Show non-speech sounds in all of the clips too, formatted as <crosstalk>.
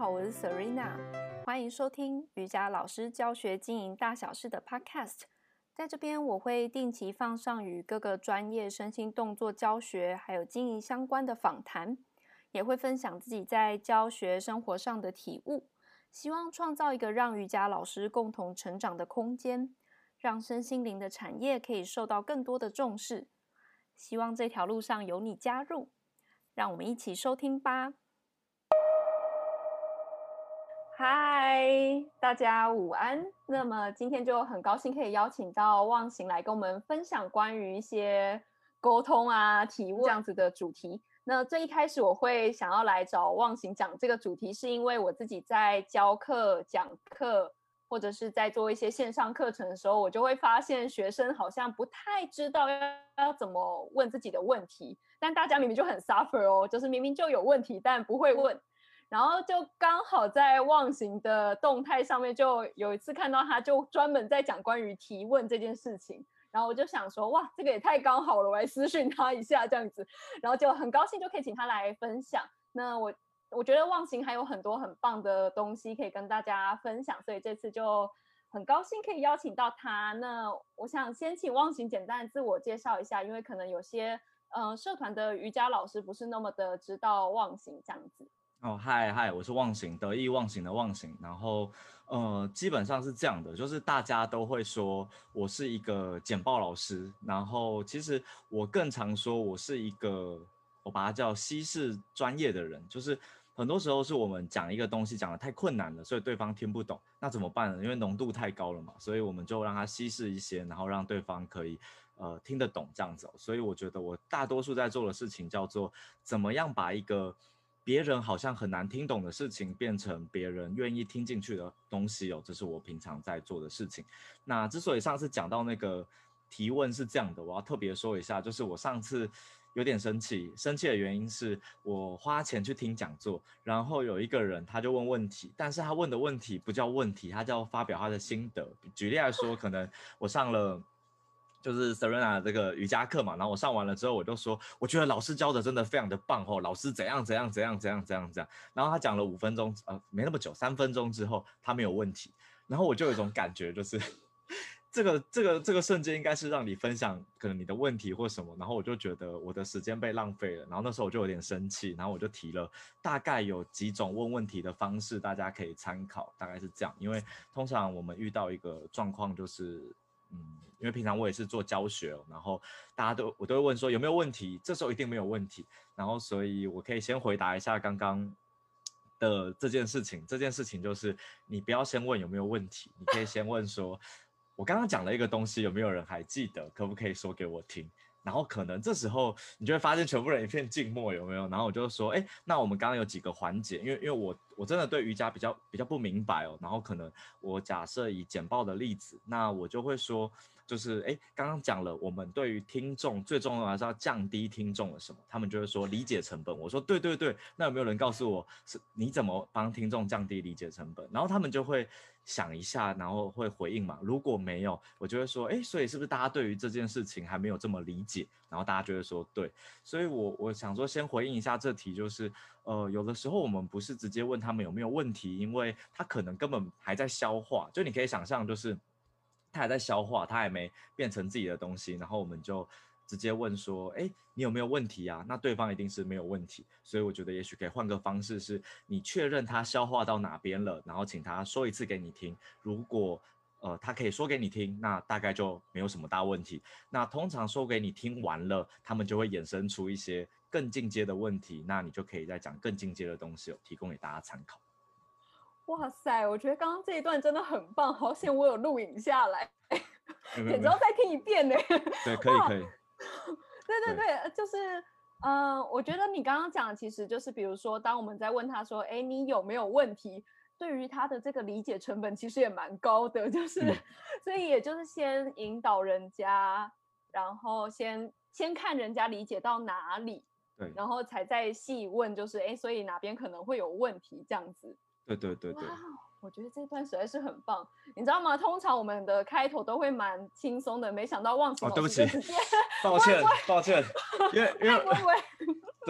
好，我是 Serena，欢迎收听瑜伽老师教学经营大小事的 Podcast。在这边，我会定期放上与各个专业身心动作教学还有经营相关的访谈，也会分享自己在教学生活上的体悟，希望创造一个让瑜伽老师共同成长的空间，让身心灵的产业可以受到更多的重视。希望这条路上有你加入，让我们一起收听吧。嗨，大家午安。那么今天就很高兴可以邀请到忘形来跟我们分享关于一些沟通啊、提问这样子的主题。那最一开始我会想要来找忘形讲这个主题，是因为我自己在教课、讲课，或者是在做一些线上课程的时候，我就会发现学生好像不太知道要要怎么问自己的问题，但大家明明就很 suffer 哦，就是明明就有问题，但不会问。然后就刚好在忘形的动态上面，就有一次看到他，就专门在讲关于提问这件事情。然后我就想说，哇，这个也太刚好了，我来私讯他一下这样子。然后就很高兴就可以请他来分享。那我我觉得忘形还有很多很棒的东西可以跟大家分享，所以这次就很高兴可以邀请到他。那我想先请忘形简单自我介绍一下，因为可能有些嗯、社团的瑜伽老师不是那么的知道忘形这样子。哦，嗨嗨，我是忘形，得意忘形的忘形。然后，呃，基本上是这样的，就是大家都会说我是一个简报老师。然后，其实我更常说我是一个，我把它叫西式专业的人。就是很多时候是我们讲一个东西讲得太困难了，所以对方听不懂，那怎么办呢？因为浓度太高了嘛，所以我们就让它稀释一些，然后让对方可以呃听得懂这样子。所以我觉得我大多数在做的事情叫做怎么样把一个。别人好像很难听懂的事情，变成别人愿意听进去的东西哦，这是我平常在做的事情。那之所以上次讲到那个提问是这样的，我要特别说一下，就是我上次有点生气，生气的原因是我花钱去听讲座，然后有一个人他就问问题，但是他问的问题不叫问题，他叫发表他的心得。举例来说，可能我上了。就是 Serena 这个瑜伽课嘛，然后我上完了之后，我就说，我觉得老师教的真的非常的棒哦，老师怎样怎样怎样怎样怎样怎样，然后他讲了五分钟，呃，没那么久，三分钟之后他没有问题，然后我就有一种感觉，就是 <laughs> 这个这个这个瞬间应该是让你分享可能你的问题或什么，然后我就觉得我的时间被浪费了，然后那时候我就有点生气，然后我就提了大概有几种问问题的方式，大家可以参考，大概是这样，因为通常我们遇到一个状况就是。嗯，因为平常我也是做教学，然后大家都我都会问说有没有问题，这时候一定没有问题，然后所以我可以先回答一下刚刚的这件事情。这件事情就是你不要先问有没有问题，你可以先问说，我刚刚讲了一个东西，有没有人还记得？可不可以说给我听？然后可能这时候你就会发现全部人一片静默，有没有？然后我就说，哎，那我们刚刚有几个环节，因为因为我我真的对瑜伽比较比较不明白哦。然后可能我假设以简报的例子，那我就会说。就是哎，刚刚讲了，我们对于听众最重要还是要降低听众的什么？他们就会说理解成本。我说对对对，那有没有人告诉我是你怎么帮听众降低理解成本？然后他们就会想一下，然后会回应嘛。如果没有，我就会说哎，所以是不是大家对于这件事情还没有这么理解？然后大家就会说对。所以我我想说先回应一下这题，就是呃，有的时候我们不是直接问他们有没有问题，因为他可能根本还在消化。就你可以想象，就是。他还在消化，他还没变成自己的东西，然后我们就直接问说：“哎，你有没有问题啊？”那对方一定是没有问题，所以我觉得也许可以换个方式，是你确认他消化到哪边了，然后请他说一次给你听。如果呃他可以说给你听，那大概就没有什么大问题。那通常说给你听完了，他们就会衍生出一些更进阶的问题，那你就可以再讲更进阶的东西，提供给大家参考。哇塞，我觉得刚刚这一段真的很棒，好险我有录影下来，简直要再听一遍呢。<laughs> 对，可以可以。对对对，对就是，嗯、呃，我觉得你刚刚讲的其实就是，比如说，当我们在问他说，哎，你有没有问题？对于他的这个理解成本其实也蛮高的，就是，嗯、所以也就是先引导人家，然后先先看人家理解到哪里，对，然后才再细问，就是，哎，所以哪边可能会有问题这样子。对对对对，我觉得这段实在是很棒，你知道吗？通常我们的开头都会蛮轻松的，没想到忘词。哦，对不起，抱歉抱歉，因为因为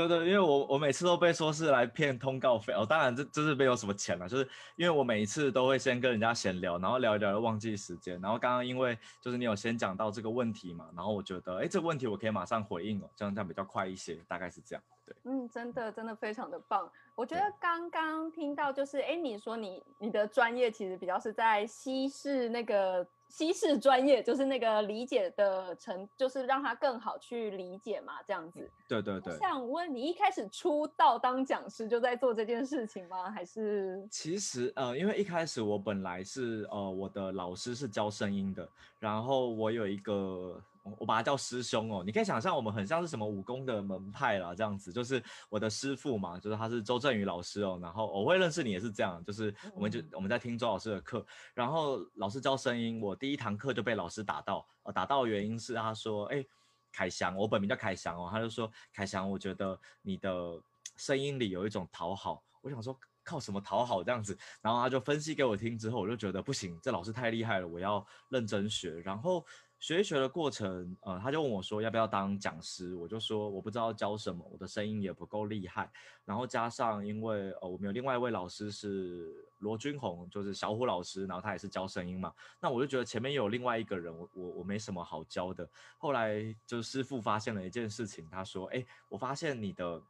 对对，因为我我每次都被说是来骗通告费哦，当然这这是没有什么钱了，就是因为我每一次都会先跟人家闲聊，然后聊一聊就忘记时间，然后刚刚因为就是你有先讲到这个问题嘛，然后我觉得哎这个问题我可以马上回应哦，这样这样比较快一些，大概是这样。对，嗯，真的真的非常的棒，我觉得刚刚听到就是哎你说你你的专业其实比较是在西式那个。西式专业就是那个理解的程，就是让他更好去理解嘛，这样子。对对对。我想问你，一开始出道当讲师就在做这件事情吗？还是？其实呃，因为一开始我本来是呃，我的老师是教声音的，然后我有一个。我把他叫师兄哦，你可以想象我们很像是什么武功的门派啦，这样子，就是我的师傅嘛，就是他是周振宇老师哦，然后我会认识你也是这样，就是我们就。我们在听周老师的课，然后老师教声音，我第一堂课就被老师打到，呃，打到的原因是他说，哎，凯翔，我本名叫凯翔哦，他就说，凯翔，我觉得你的声音里有一种讨好，我想说靠什么讨好这样子，然后他就分析给我听之后，我就觉得不行，这老师太厉害了，我要认真学，然后。学一学的过程，呃，他就问我说要不要当讲师，我就说我不知道教什么，我的声音也不够厉害。然后加上因为呃我们有另外一位老师是罗君红，就是小虎老师，然后他也是教声音嘛，那我就觉得前面有另外一个人，我我我没什么好教的。后来就是师父发现了一件事情，他说，哎，我发现你的。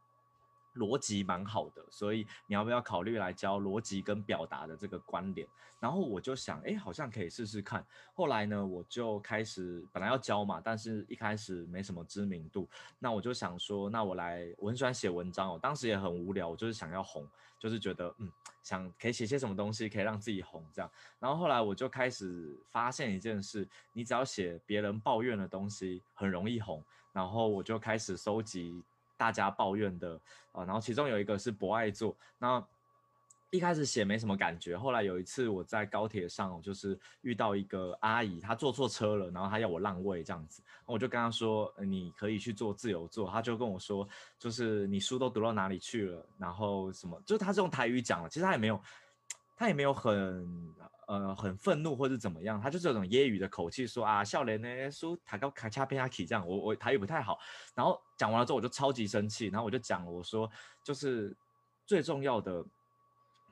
逻辑蛮好的，所以你要不要考虑来教逻辑跟表达的这个关联？然后我就想，哎，好像可以试试看。后来呢，我就开始本来要教嘛，但是一开始没什么知名度。那我就想说，那我来，我很喜欢写文章哦，当时也很无聊，我就是想要红，就是觉得嗯，想可以写些什么东西可以让自己红这样。然后后来我就开始发现一件事，你只要写别人抱怨的东西，很容易红。然后我就开始收集。大家抱怨的啊，然后其中有一个是博爱座，那一开始写没什么感觉，后来有一次我在高铁上，就是遇到一个阿姨，她坐错车了，然后她要我让位这样子，我就跟她说，你可以去坐自由座，她就跟我说，就是你书都读到哪里去了，然后什么，就是她是用台语讲了，其实她也没有，她也没有很。呃，很愤怒或者怎么样，他就是有种揶揄的口气说啊，笑脸呢，说塔高卡恰片阿奇这样，我我台语不太好，然后讲完了之后我就超级生气，然后我就讲了，我说就是最重要的，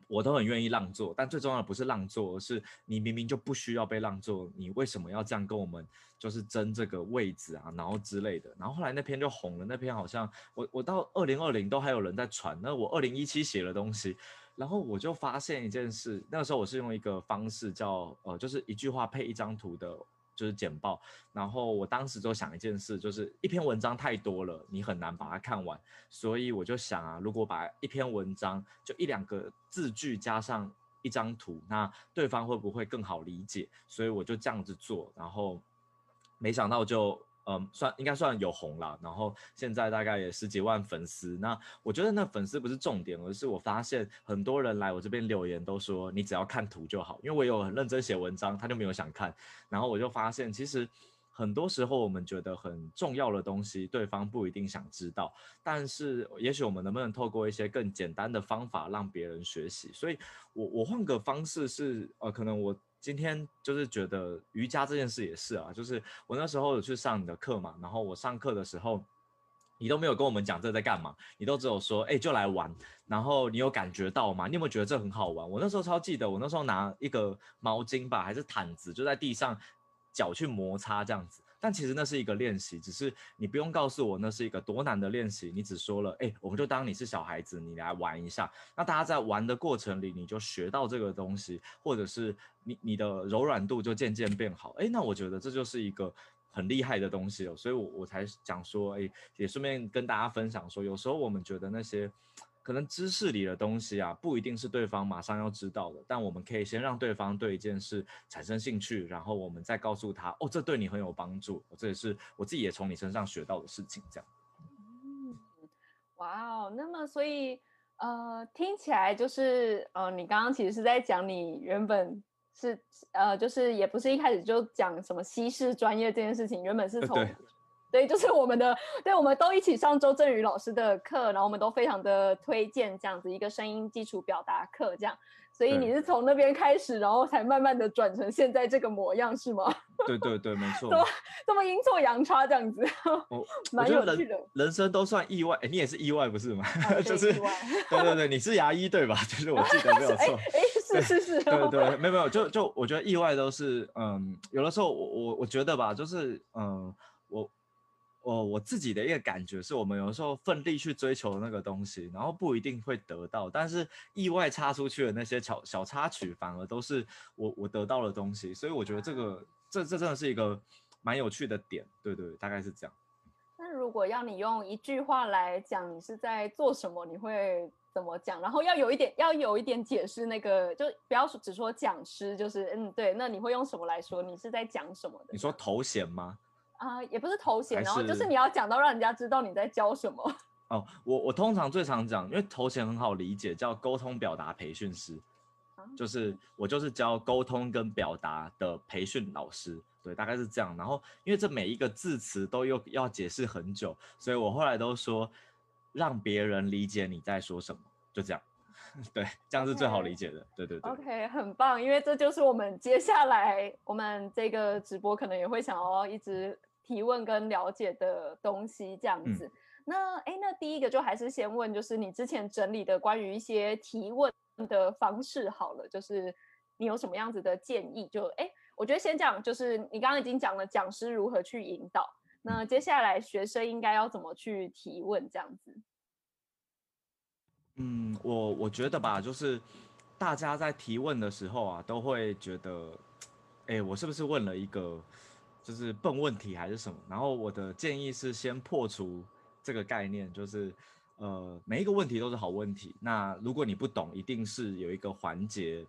我都很愿意让座，但最重要的不是让座，而是你明明就不需要被让座，你为什么要这样跟我们就是争这个位置啊，然后之类的，然后后来那篇就红了，那篇好像我我到二零二零都还有人在传，那我二零一七写的东西。然后我就发现一件事，那个时候我是用一个方式叫呃，就是一句话配一张图的，就是简报。然后我当时就想一件事，就是一篇文章太多了，你很难把它看完。所以我就想啊，如果把一篇文章就一两个字句加上一张图，那对方会不会更好理解？所以我就这样子做，然后没想到就。嗯，算应该算有红了，然后现在大概也十几万粉丝。那我觉得那粉丝不是重点，而是我发现很多人来我这边留言都说，你只要看图就好，因为我有很认真写文章，他就没有想看。然后我就发现，其实很多时候我们觉得很重要的东西，对方不一定想知道。但是也许我们能不能透过一些更简单的方法让别人学习？所以我我换个方式是，呃，可能我。今天就是觉得瑜伽这件事也是啊，就是我那时候有去上你的课嘛，然后我上课的时候，你都没有跟我们讲这在干嘛，你都只有说，哎，就来玩，然后你有感觉到吗？你有没有觉得这很好玩？我那时候超记得，我那时候拿一个毛巾吧，还是毯子，就在地上脚去摩擦这样子。但其实那是一个练习，只是你不用告诉我那是一个多难的练习，你只说了，哎，我们就当你是小孩子，你来玩一下。那大家在玩的过程里，你就学到这个东西，或者是你你的柔软度就渐渐变好。哎，那我觉得这就是一个很厉害的东西哦，所以我我才讲说，哎，也顺便跟大家分享说，有时候我们觉得那些。可能知识里的东西啊，不一定是对方马上要知道的，但我们可以先让对方对一件事产生兴趣，然后我们再告诉他，哦，这对你很有帮助，这也是我自己也从你身上学到的事情，这样。嗯，哇哦，那么所以呃，听起来就是呃，你刚刚其实是在讲你原本是呃，就是也不是一开始就讲什么西式专业这件事情，原本是从。对对，就是我们的，对，我们都一起上周振宇老师的课，然后我们都非常的推荐这样子一个声音基础表达课，这样。所以你是从那边开始，然后才慢慢的转成现在这个模样，是吗？<laughs> 对对对，没错。这么这么阴错阳差这样子，<laughs> 我蛮有趣的人。人生都算意外，哎，你也是意外不是吗？<laughs> 啊、就是，对对对，你是牙医对吧？就是我记得没有错。哎，是是是。对对，对，没有没有，就就我觉得意外都是，嗯，有的时候我我我觉得吧，就是嗯，我。我我自己的一个感觉是，我们有时候奋力去追求那个东西，然后不一定会得到，但是意外插出去的那些小小插曲，反而都是我我得到的东西。所以我觉得这个这这真的是一个蛮有趣的点，对对，大概是这样。那如果要你用一句话来讲，你是在做什么？你会怎么讲？然后要有一点要有一点解释，那个就不要只说讲师，就是嗯对，那你会用什么来说？你是在讲什么的？你说头衔吗？啊、呃，也不是头衔，然后就是你要讲到让人家知道你在教什么。<laughs> 哦，我我通常最常讲，因为头衔很好理解，叫沟通表达培训师，啊、就是我就是教沟通跟表达的培训老师，对，大概是这样。然后因为这每一个字词都又要解释很久，所以我后来都说让别人理解你在说什么，就这样。<laughs> 对，这样是最好理解的。对对对。OK，很棒，因为这就是我们接下来我们这个直播可能也会想要一直。提问跟了解的东西这样子，嗯、那哎，那第一个就还是先问，就是你之前整理的关于一些提问的方式好了，就是你有什么样子的建议？就哎，我觉得先讲，就是你刚刚已经讲了讲师如何去引导，那接下来学生应该要怎么去提问这样子？嗯，我我觉得吧，就是大家在提问的时候啊，都会觉得，哎，我是不是问了一个？就是笨问题还是什么？然后我的建议是先破除这个概念，就是呃每一个问题都是好问题。那如果你不懂，一定是有一个环节，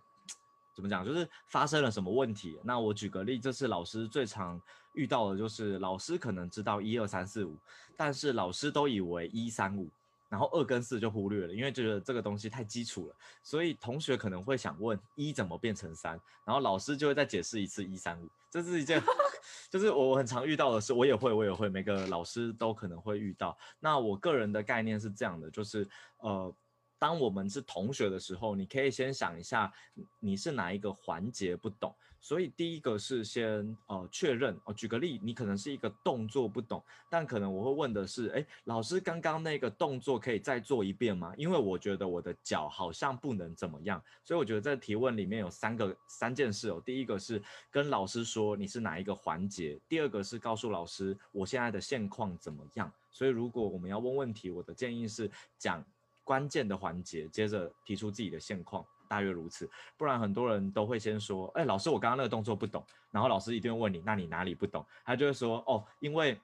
怎么讲？就是发生了什么问题？那我举个例，这是老师最常遇到的，就是老师可能知道一二三四五，但是老师都以为一三五，然后二跟四就忽略了，因为觉得这个东西太基础了，所以同学可能会想问一怎么变成三，然后老师就会再解释一次一三五，这是一件。<laughs> 就是我很常遇到的事，我也会，我也会，每个老师都可能会遇到。那我个人的概念是这样的，就是呃。当我们是同学的时候，你可以先想一下，你是哪一个环节不懂。所以第一个是先呃确认哦。举个例，你可能是一个动作不懂，但可能我会问的是，哎，老师刚刚那个动作可以再做一遍吗？因为我觉得我的脚好像不能怎么样。所以我觉得在提问里面有三个三件事哦。第一个是跟老师说你是哪一个环节，第二个是告诉老师我现在的现况怎么样。所以如果我们要问问题，我的建议是讲。关键的环节，接着提出自己的现况，大约如此。不然很多人都会先说：“哎，老师，我刚刚那个动作不懂。”然后老师一定会问你：“那你哪里不懂？”他就会说：“哦，因为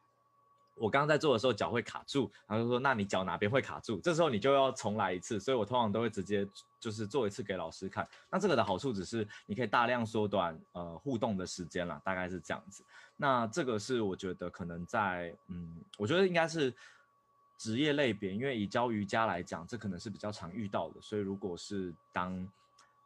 我刚刚在做的时候脚会卡住。”然后就说：“那你脚哪边会卡住？”这时候你就要重来一次。所以我通常都会直接就是做一次给老师看。那这个的好处只是你可以大量缩短呃互动的时间啦，大概是这样子。那这个是我觉得可能在嗯，我觉得应该是。职业类别，因为以教瑜伽来讲，这可能是比较常遇到的，所以如果是当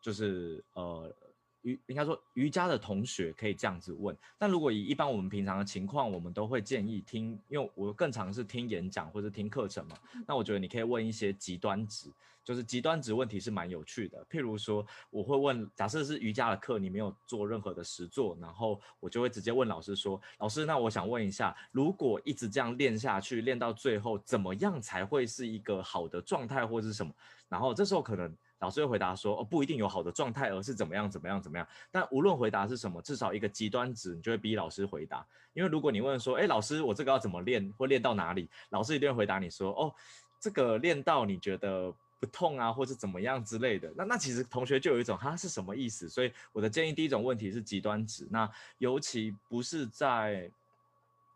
就是呃瑜应该说瑜伽的同学可以这样子问，但如果以一般我们平常的情况，我们都会建议听，因为我更常是听演讲或者听课程嘛，那我觉得你可以问一些极端值。就是极端值问题是蛮有趣的，譬如说我会问，假设是瑜伽的课，你没有做任何的实作，然后我就会直接问老师说，老师，那我想问一下，如果一直这样练下去，练到最后怎么样才会是一个好的状态或是什么？然后这时候可能老师会回答说，哦，不一定有好的状态，而是怎么样怎么样怎么样。但无论回答是什么，至少一个极端值你就会逼老师回答，因为如果你问说，哎，老师，我这个要怎么练，或练到哪里？老师一定会回答你说，哦，这个练到你觉得。不痛啊，或是怎么样之类的，那那其实同学就有一种他是什么意思？所以我的建议第一种问题是极端值，那尤其不是在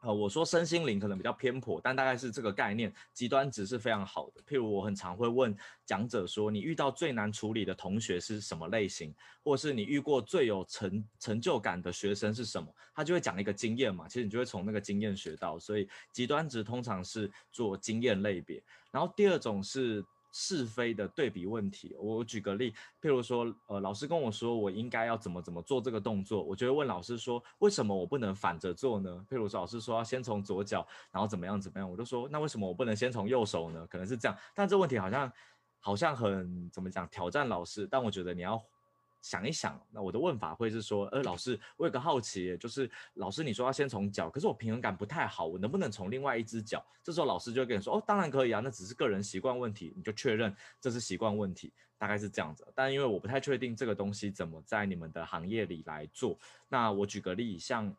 呃我说身心灵可能比较偏颇，但大概是这个概念，极端值是非常好的。譬如我很常会问讲者说，你遇到最难处理的同学是什么类型，或是你遇过最有成成就感的学生是什么？他就会讲一个经验嘛，其实你就会从那个经验学到，所以极端值通常是做经验类别，然后第二种是。是非的对比问题，我举个例，譬如说，呃，老师跟我说我应该要怎么怎么做这个动作，我就会问老师说，为什么我不能反着做呢？譬如说，老师说要先从左脚，然后怎么样怎么样，我就说，那为什么我不能先从右手呢？可能是这样，但这问题好像好像很怎么讲挑战老师，但我觉得你要想一想，那我的问法会是说，呃，老师，我有个好奇，就是老师你说要先从脚，可是我平衡感不太好，我能不能从另外一只脚？这时候老师就会跟你说，哦，当然可以啊，那只是个人习惯问题，你就确认这是习惯问题，大概是这样子。但因为我不太确定这个东西怎么在你们的行业里来做，那我举个例，像。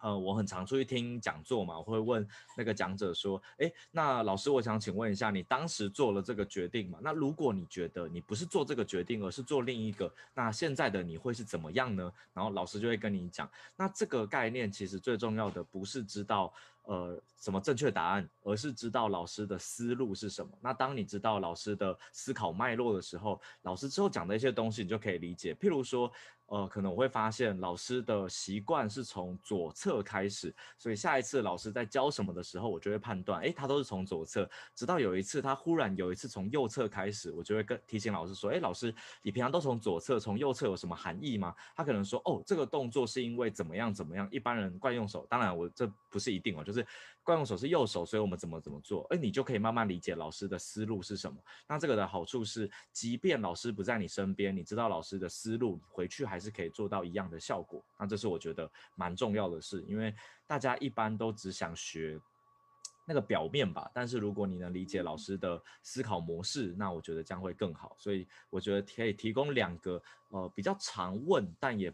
呃，我很常出去听讲座嘛，我会问那个讲者说，哎，那老师，我想请问一下，你当时做了这个决定嘛？那如果你觉得你不是做这个决定，而是做另一个，那现在的你会是怎么样呢？然后老师就会跟你讲，那这个概念其实最重要的不是知道。呃，什么正确答案，而是知道老师的思路是什么。那当你知道老师的思考脉络的时候，老师之后讲的一些东西，你就可以理解。譬如说，呃，可能我会发现老师的习惯是从左侧开始，所以下一次老师在教什么的时候，我就会判断，诶，他都是从左侧。直到有一次他忽然有一次从右侧开始，我就会跟提醒老师说，诶，老师，你平常都从左侧，从右侧有什么含义吗？他可能说，哦，这个动作是因为怎么样怎么样。一般人惯用手，当然我这不是一定哦，就是。是惯用手是右手，所以我们怎么怎么做，哎你就可以慢慢理解老师的思路是什么。那这个的好处是，即便老师不在你身边，你知道老师的思路，回去还是可以做到一样的效果。那这是我觉得蛮重要的事，因为大家一般都只想学那个表面吧。但是如果你能理解老师的思考模式，那我觉得将会更好。所以我觉得可以提供两个呃比较常问，但也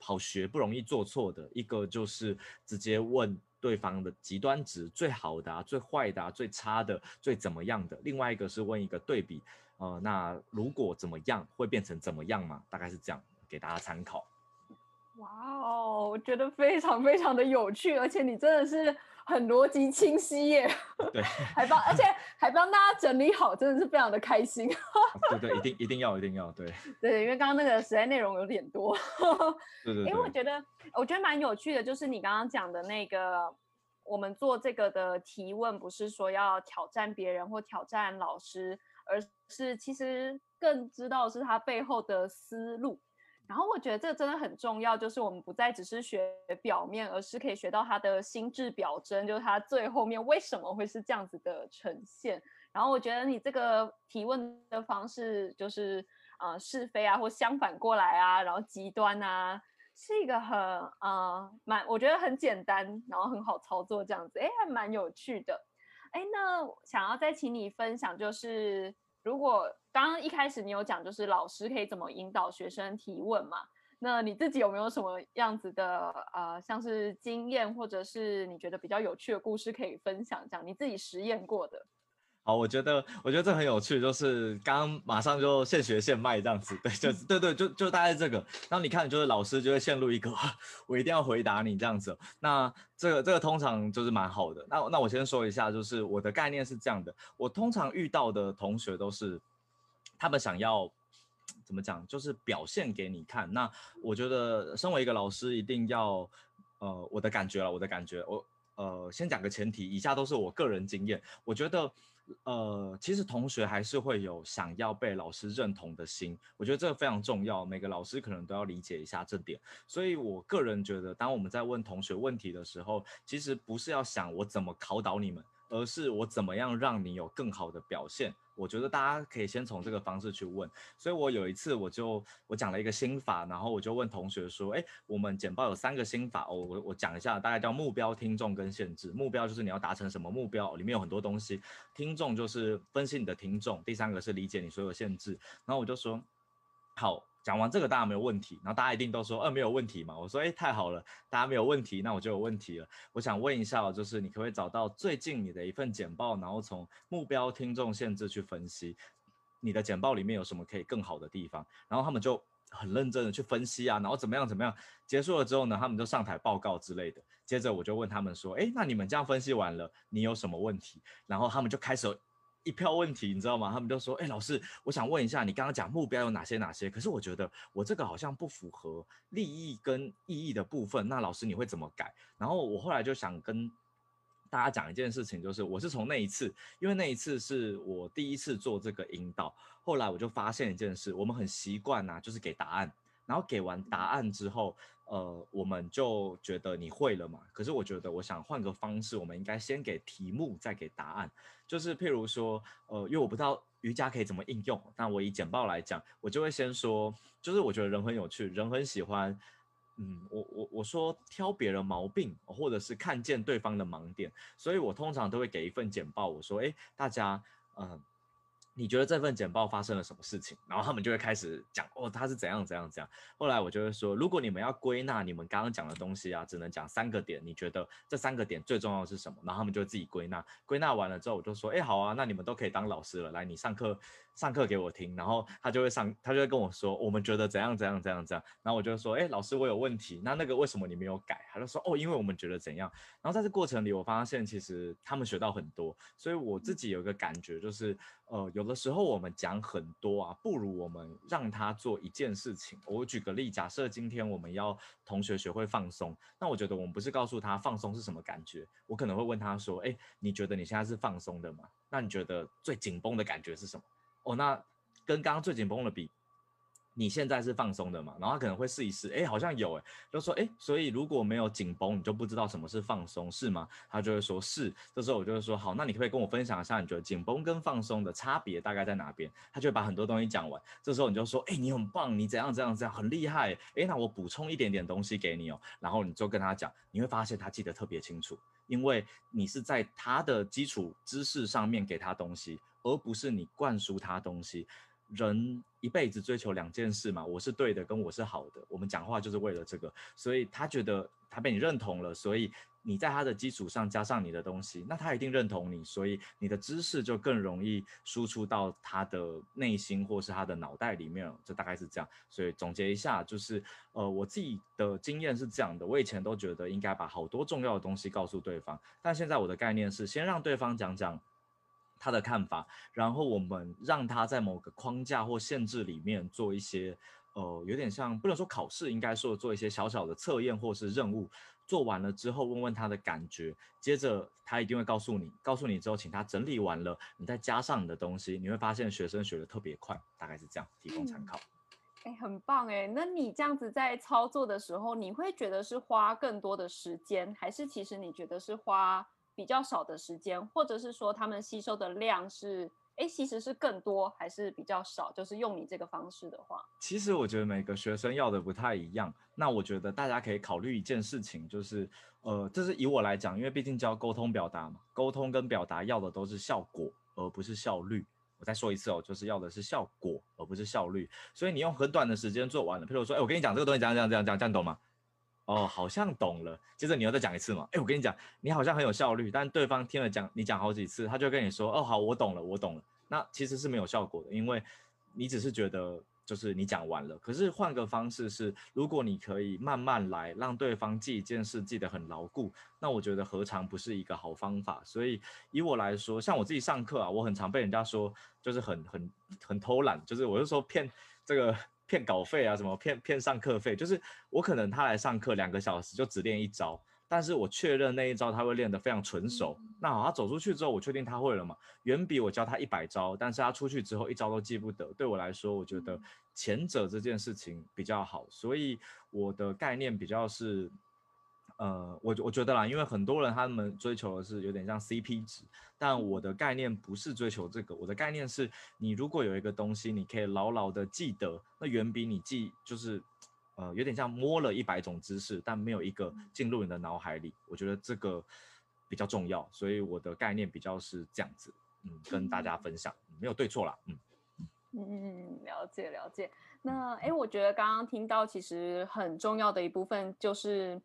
好学不容易做错的，一个就是直接问。对方的极端值，最好的啊，最坏的啊，最差的，最怎么样的？另外一个是问一个对比，呃，那如果怎么样会变成怎么样嘛？大概是这样，给大家参考。哇哦，我觉得非常非常的有趣，而且你真的是。很逻辑清晰耶，对，<laughs> 还帮而且还帮大家整理好，真的是非常的开心。对对，一定一定要一定要对。<laughs> 对，因为刚刚那个实在内容有点多。对对对。因为我觉得我觉得蛮有趣的，就是你刚刚讲的那个，我们做这个的提问，不是说要挑战别人或挑战老师，而是其实更知道是他背后的思路。然后我觉得这真的很重要，就是我们不再只是学表面，而是可以学到他的心智表征，就是他最后面为什么会是这样子的呈现。然后我觉得你这个提问的方式，就是呃是非啊，或相反过来啊，然后极端啊，是一个很呃蛮我觉得很简单，然后很好操作这样子，哎，还蛮有趣的。哎，那想要再请你分享，就是。如果刚刚一开始你有讲，就是老师可以怎么引导学生提问嘛？那你自己有没有什么样子的呃，像是经验，或者是你觉得比较有趣的故事可以分享？这样你自己实验过的。好，我觉得我觉得这很有趣，就是刚刚马上就现学现卖这样子，对，就是对对，就就大概这个。然后你看，就是老师就会陷入一个我一定要回答你这样子。那这个这个通常就是蛮好的。那那我先说一下，就是我的概念是这样的，我通常遇到的同学都是他们想要怎么讲，就是表现给你看。那我觉得身为一个老师，一定要呃，我的感觉了，我的感觉，我呃先讲个前提，以下都是我个人经验，我觉得。呃，其实同学还是会有想要被老师认同的心，我觉得这个非常重要，每个老师可能都要理解一下这点。所以我个人觉得，当我们在问同学问题的时候，其实不是要想我怎么考倒你们。而是我怎么样让你有更好的表现？我觉得大家可以先从这个方式去问。所以我有一次我就我讲了一个心法，然后我就问同学说：“哎，我们简报有三个心法哦，我我讲一下，大概叫目标、听众跟限制。目标就是你要达成什么目标，里面有很多东西；听众就是分析你的听众；第三个是理解你所有限制。然后我就说，好。”讲完这个，大家没有问题，然后大家一定都说，呃，没有问题嘛。我说，哎，太好了，大家没有问题，那我就有问题了。我想问一下，就是你可不可以找到最近你的一份简报，然后从目标、听众、限制去分析你的简报里面有什么可以更好的地方？然后他们就很认真的去分析啊，然后怎么样怎么样。结束了之后呢，他们就上台报告之类的。接着我就问他们说，哎，那你们这样分析完了，你有什么问题？然后他们就开始。一票问题，你知道吗？他们就说：“哎，老师，我想问一下，你刚刚讲目标有哪些哪些？可是我觉得我这个好像不符合利益跟意义的部分。那老师你会怎么改？”然后我后来就想跟大家讲一件事情，就是我是从那一次，因为那一次是我第一次做这个引导，后来我就发现一件事，我们很习惯呐，就是给答案，然后给完答案之后。呃，我们就觉得你会了嘛。可是我觉得，我想换个方式，我们应该先给题目，再给答案。就是譬如说，呃，因为我不知道瑜伽可以怎么应用，但我以简报来讲，我就会先说，就是我觉得人很有趣，人很喜欢，嗯，我我我说挑别人毛病，或者是看见对方的盲点，所以我通常都会给一份简报，我说，诶，大家，嗯、你觉得这份简报发生了什么事情？然后他们就会开始讲哦，他是怎样怎样怎样。后来我就会说，如果你们要归纳你们刚刚讲的东西啊，只能讲三个点。你觉得这三个点最重要的是什么？然后他们就自己归纳。归纳完了之后，我就说，哎，好啊，那你们都可以当老师了。来，你上课上课给我听。然后他就会上，他就会跟我说，我们觉得怎样怎样怎样怎样。然后我就说，哎，老师，我有问题。那那个为什么你没有改？他就说，哦，因为我们觉得怎样。然后在这过程里，我发现其实他们学到很多。所以我自己有一个感觉就是。呃，有的时候我们讲很多啊，不如我们让他做一件事情。我举个例，假设今天我们要同学学会放松，那我觉得我们不是告诉他放松是什么感觉，我可能会问他说，哎，你觉得你现在是放松的吗？那你觉得最紧绷的感觉是什么？哦，那跟刚刚最紧绷的比。你现在是放松的嘛？然后他可能会试一试，哎，好像有，哎，就说，哎，所以如果没有紧绷，你就不知道什么是放松，是吗？他就会说是。这时候我就会说，好，那你可不可以跟我分享一下，你觉得紧绷跟放松的差别大概在哪边？他就会把很多东西讲完。这时候你就说，哎，你很棒，你怎样怎样怎样，很厉害。哎，那我补充一点点东西给你哦。然后你就跟他讲，你会发现他记得特别清楚，因为你是在他的基础知识上面给他东西，而不是你灌输他东西。人一辈子追求两件事嘛，我是对的，跟我是好的。我们讲话就是为了这个，所以他觉得他被你认同了，所以你在他的基础上加上你的东西，那他一定认同你，所以你的知识就更容易输出到他的内心或是他的脑袋里面了。这大概是这样。所以总结一下，就是呃，我自己的经验是这样的，我以前都觉得应该把好多重要的东西告诉对方，但现在我的概念是先让对方讲讲。他的看法，然后我们让他在某个框架或限制里面做一些，呃，有点像不能说考试，应该说做一些小小的测验或是任务。做完了之后，问问他的感觉，接着他一定会告诉你，告诉你之后，请他整理完了，你再加上你的东西，你会发现学生学的特别快，大概是这样，提供参考。哎、嗯，很棒哎，那你这样子在操作的时候，你会觉得是花更多的时间，还是其实你觉得是花？比较少的时间，或者是说他们吸收的量是，哎，其实是更多还是比较少？就是用你这个方式的话，其实我觉得每个学生要的不太一样。那我觉得大家可以考虑一件事情，就是，呃，这是以我来讲，因为毕竟教沟通表达嘛，沟通跟表达要的都是效果，而不是效率。我再说一次哦，就是要的是效果，而不是效率。所以你用很短的时间做完了，譬如说，哎，我跟你讲这个东西，讲讲讲讲讲，你懂吗？哦，好像懂了。接着你要再讲一次嘛？哎，我跟你讲，你好像很有效率，但对方听了讲你讲好几次，他就跟你说，哦，好，我懂了，我懂了。那其实是没有效果的，因为你只是觉得就是你讲完了。可是换个方式是，如果你可以慢慢来，让对方记一件事记得很牢固，那我觉得何尝不是一个好方法？所以以我来说，像我自己上课啊，我很常被人家说就是很很很偷懒，就是我就说骗这个。骗稿费啊，什么骗骗上课费？就是我可能他来上课两个小时就只练一招，但是我确认那一招他会练得非常纯熟。那好，他走出去之后，我确定他会了嘛？远比我教他一百招，但是他出去之后一招都记不得。对我来说，我觉得前者这件事情比较好，所以我的概念比较是。呃，我我觉得啦，因为很多人他们追求的是有点像 CP 值，但我的概念不是追求这个，我的概念是你如果有一个东西，你可以牢牢的记得，那远比你记就是，呃，有点像摸了一百种知识，但没有一个进入你的脑海里，我觉得这个比较重要，所以我的概念比较是这样子，嗯，跟大家分享，没有对错啦，嗯嗯，了解了解。那哎，我觉得刚刚听到其实很重要的一部分就是。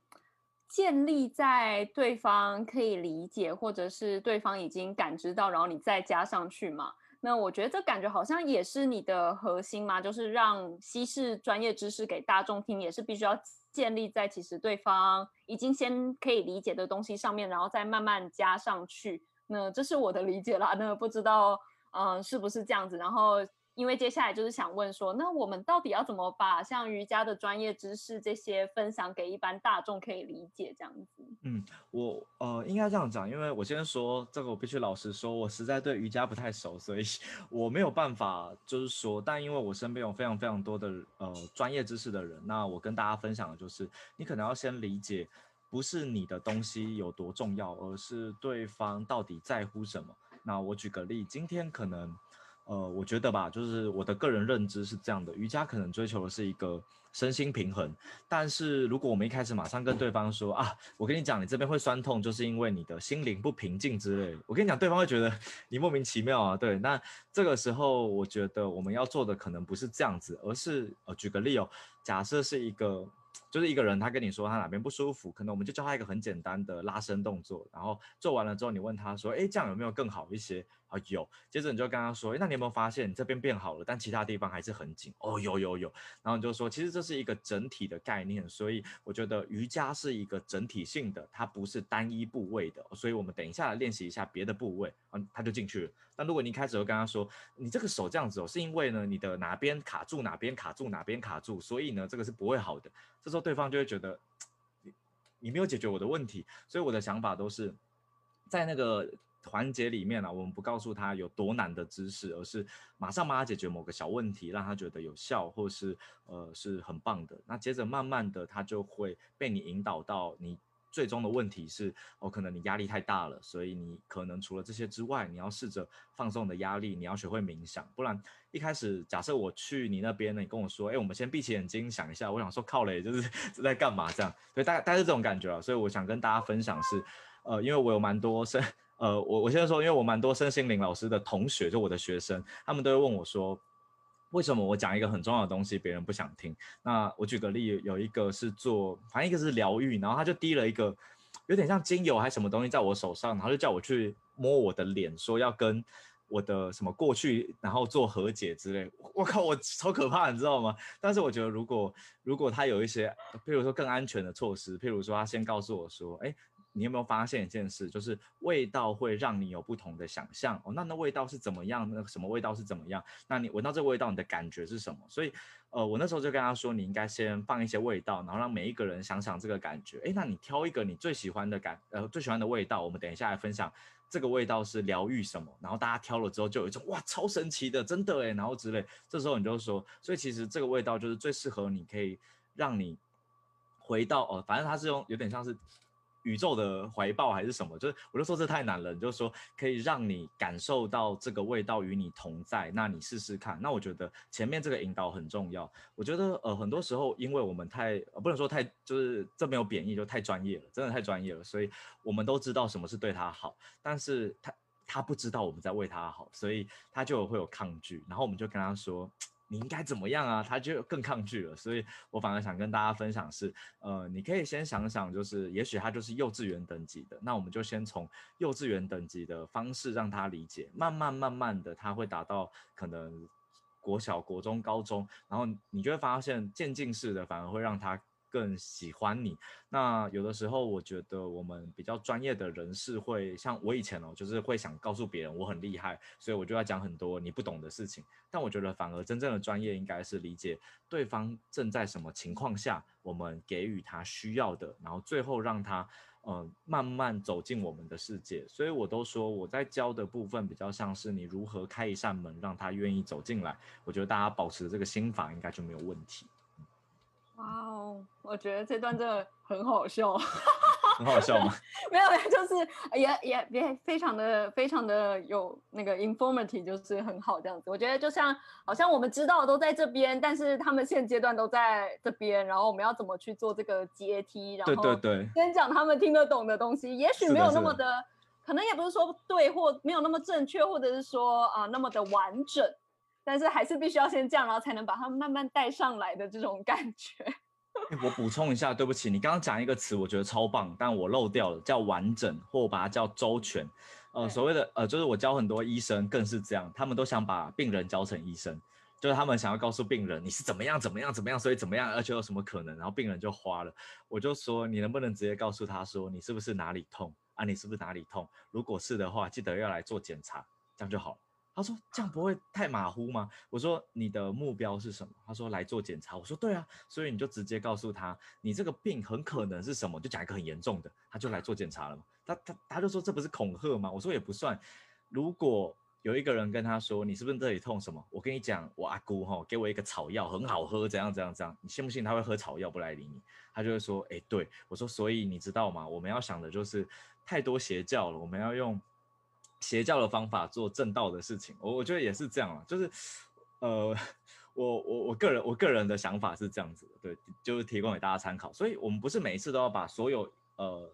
建立在对方可以理解，或者是对方已经感知到，然后你再加上去嘛。那我觉得这感觉好像也是你的核心嘛，就是让稀释专业知识给大众听，也是必须要建立在其实对方已经先可以理解的东西上面，然后再慢慢加上去。那这是我的理解啦。那不知道，嗯、是不是这样子？然后因为接下来就是想问说，那我们到底要怎么把像瑜伽的专业知识这些分享给一般大众可以理解这样子？嗯，我呃应该这样讲，因为我先说这个，我必须老实说，我实在对瑜伽不太熟，所以 <laughs> 我没有办法就是说，但因为我身边有非常非常多的呃专业知识的人，那我跟大家分享的就是，你可能要先理解，不是你的东西有多重要，而是对方到底在乎什么。那我举个例，今天可能。呃，我觉得吧，就是我的个人认知是这样的，瑜伽可能追求的是一个身心平衡，但是如果我们一开始马上跟对方说啊，我跟你讲，你这边会酸痛，就是因为你的心灵不平静之类，我跟你讲，对方会觉得你莫名其妙啊，对，那这个时候我觉得我们要做的可能不是这样子，而是呃，举个例哦，假设是一个。就是一个人，他跟你说他哪边不舒服，可能我们就教他一个很简单的拉伸动作，然后做完了之后，你问他说，哎，这样有没有更好一些？啊，有。接着你就跟他说，那你有没有发现你这边变好了，但其他地方还是很紧？哦，有有有。然后你就说，其实这是一个整体的概念，所以我觉得瑜伽是一个整体性的，它不是单一部位的。所以我们等一下来练习一下别的部位，嗯，他就进去了。但如果你一开始就跟他说，你这个手这样子哦，是因为呢你的哪边卡住哪边卡住哪边卡住，所以呢这个是不会好的。这时候对方就会觉得你没有解决我的问题，所以我的想法都是在那个环节里面啊，我们不告诉他有多难的知识，而是马上帮他解决某个小问题，让他觉得有效或是呃是很棒的。那接着慢慢的他就会被你引导到你。最终的问题是，哦，可能你压力太大了，所以你可能除了这些之外，你要试着放松你的压力，你要学会冥想，不然一开始假设我去你那边呢，你跟我说，哎，我们先闭起眼睛想一下，我想说靠嘞，就 <laughs> 是在干嘛这样，对，大概大概是这种感觉啊，所以我想跟大家分享是，呃，因为我有蛮多生，呃，我我现在说，因为我蛮多身心灵老师的同学，就我的学生，他们都会问我说。为什么我讲一个很重要的东西，别人不想听？那我举个例，有一个是做，反正一个是疗愈，然后他就滴了一个有点像精油还是什么东西在我手上，然后就叫我去摸我的脸，说要跟我的什么过去，然后做和解之类。我靠，我超可怕，你知道吗？但是我觉得，如果如果他有一些，譬如说更安全的措施，譬如说他先告诉我说，哎。你有没有发现一件事，就是味道会让你有不同的想象哦？那那味道是怎么样？那什么味道是怎么样？那你闻到这个味道，你的感觉是什么？所以，呃，我那时候就跟他说，你应该先放一些味道，然后让每一个人想想这个感觉。诶，那你挑一个你最喜欢的感，呃，最喜欢的味道，我们等一下来分享这个味道是疗愈什么。然后大家挑了之后，就有一种哇，超神奇的，真的诶。然后之类，这时候你就说，所以其实这个味道就是最适合你，可以让你回到哦，反正它是用有点像是。宇宙的怀抱还是什么？就是我就说这太难了，你就说可以让你感受到这个味道与你同在，那你试试看。那我觉得前面这个引导很重要。我觉得呃很多时候因为我们太不能说太就是这没有贬义，就太专业了，真的太专业了，所以我们都知道什么是对他好，但是他他不知道我们在为他好，所以他就会有抗拒，然后我们就跟他说。你应该怎么样啊？他就更抗拒了，所以我反而想跟大家分享是，呃，你可以先想想，就是也许他就是幼稚园等级的，那我们就先从幼稚园等级的方式让他理解，慢慢慢慢的他会达到可能国小、国中、高中，然后你就会发现渐进式的反而会让他。更喜欢你。那有的时候，我觉得我们比较专业的人士会像我以前哦，就是会想告诉别人我很厉害，所以我就要讲很多你不懂的事情。但我觉得反而真正的专业应该是理解对方正在什么情况下，我们给予他需要的，然后最后让他嗯、慢慢走进我们的世界。所以我都说我在教的部分比较像是你如何开一扇门，让他愿意走进来。我觉得大家保持这个心法应该就没有问题。哇哦，我觉得这段真的很好笑，很好笑吗？<laughs> 没有，没有，就是也也也非常的非常的有那个 informative，就是很好这样子。我觉得就像好像我们知道都在这边，但是他们现阶段都在这边，然后我们要怎么去做这个阶梯？然后对对对，先讲他们听得懂的东西，也许没有那么的，的可能也不是说对或没有那么正确，或者是说啊、呃、那么的完整。但是还是必须要先这样，然后才能把它慢慢带上来的这种感觉。<laughs> 我补充一下，对不起，你刚刚讲一个词，我觉得超棒，但我漏掉了，叫完整，或我把它叫周全。呃，所谓的呃，就是我教很多医生更是这样，他们都想把病人教成医生，就是他们想要告诉病人你是怎么样怎么样怎么样，所以怎么样，而且有什么可能，然后病人就花了。我就说，你能不能直接告诉他说，你是不是哪里痛啊？你是不是哪里痛？如果是的话，记得要来做检查，这样就好了。他说这样不会太马虎吗？我说你的目标是什么？他说来做检查。我说对啊，所以你就直接告诉他，你这个病很可能是什么，就讲一个很严重的，他就来做检查了嘛。他他他就说这不是恐吓吗？我说也不算。如果有一个人跟他说你是不是这里痛什么？我跟你讲，我阿姑哈给我一个草药很好喝，怎样怎样怎样，你信不信他会喝草药不来理你？他就会说，哎，对。我说，所以你知道吗？我们要想的就是太多邪教了，我们要用。邪教的方法做正道的事情，我我觉得也是这样啊，就是，呃，我我我个人我个人的想法是这样子的，对，就是提供给大家参考。所以，我们不是每一次都要把所有呃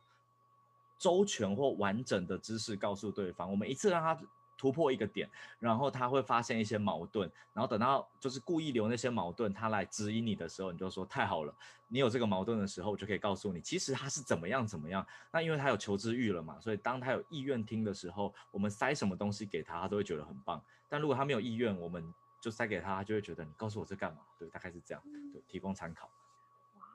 周全或完整的知识告诉对方，我们一次让他。突破一个点，然后他会发现一些矛盾，然后等到就是故意留那些矛盾，他来指引你的时候，你就说太好了，你有这个矛盾的时候，我就可以告诉你，其实他是怎么样怎么样。那因为他有求知欲了嘛，所以当他有意愿听的时候，我们塞什么东西给他，他都会觉得很棒。但如果他没有意愿，我们就塞给他，他就会觉得你告诉我这干嘛？对，大概是这样，对，提供参考。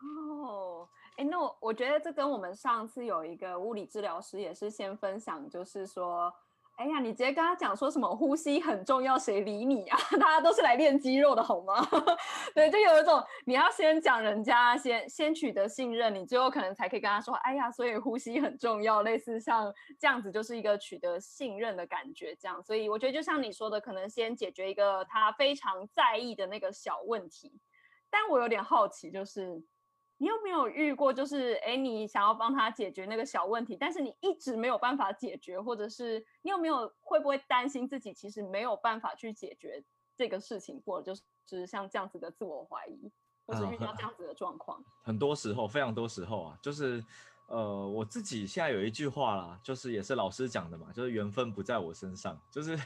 哦，哎，那我我觉得这跟我们上次有一个物理治疗师也是先分享，就是说。哎呀，你直接跟他讲说什么呼吸很重要，谁理你啊？<laughs> 大家都是来练肌肉的好吗？<laughs> 对，就有一种你要先讲人家，先先取得信任，你最后可能才可以跟他说，哎呀，所以呼吸很重要，类似像这样子，就是一个取得信任的感觉，这样。所以我觉得就像你说的，可能先解决一个他非常在意的那个小问题。但我有点好奇，就是。你有没有遇过，就是哎，你想要帮他解决那个小问题，但是你一直没有办法解决，或者是你有没有会不会担心自己其实没有办法去解决这个事情，或者就是像这样子的自我怀疑，或者遇到这样子的状况？很，很多时候，非常多时候啊，就是呃，我自己现在有一句话啦，就是也是老师讲的嘛，就是缘分不在我身上，就是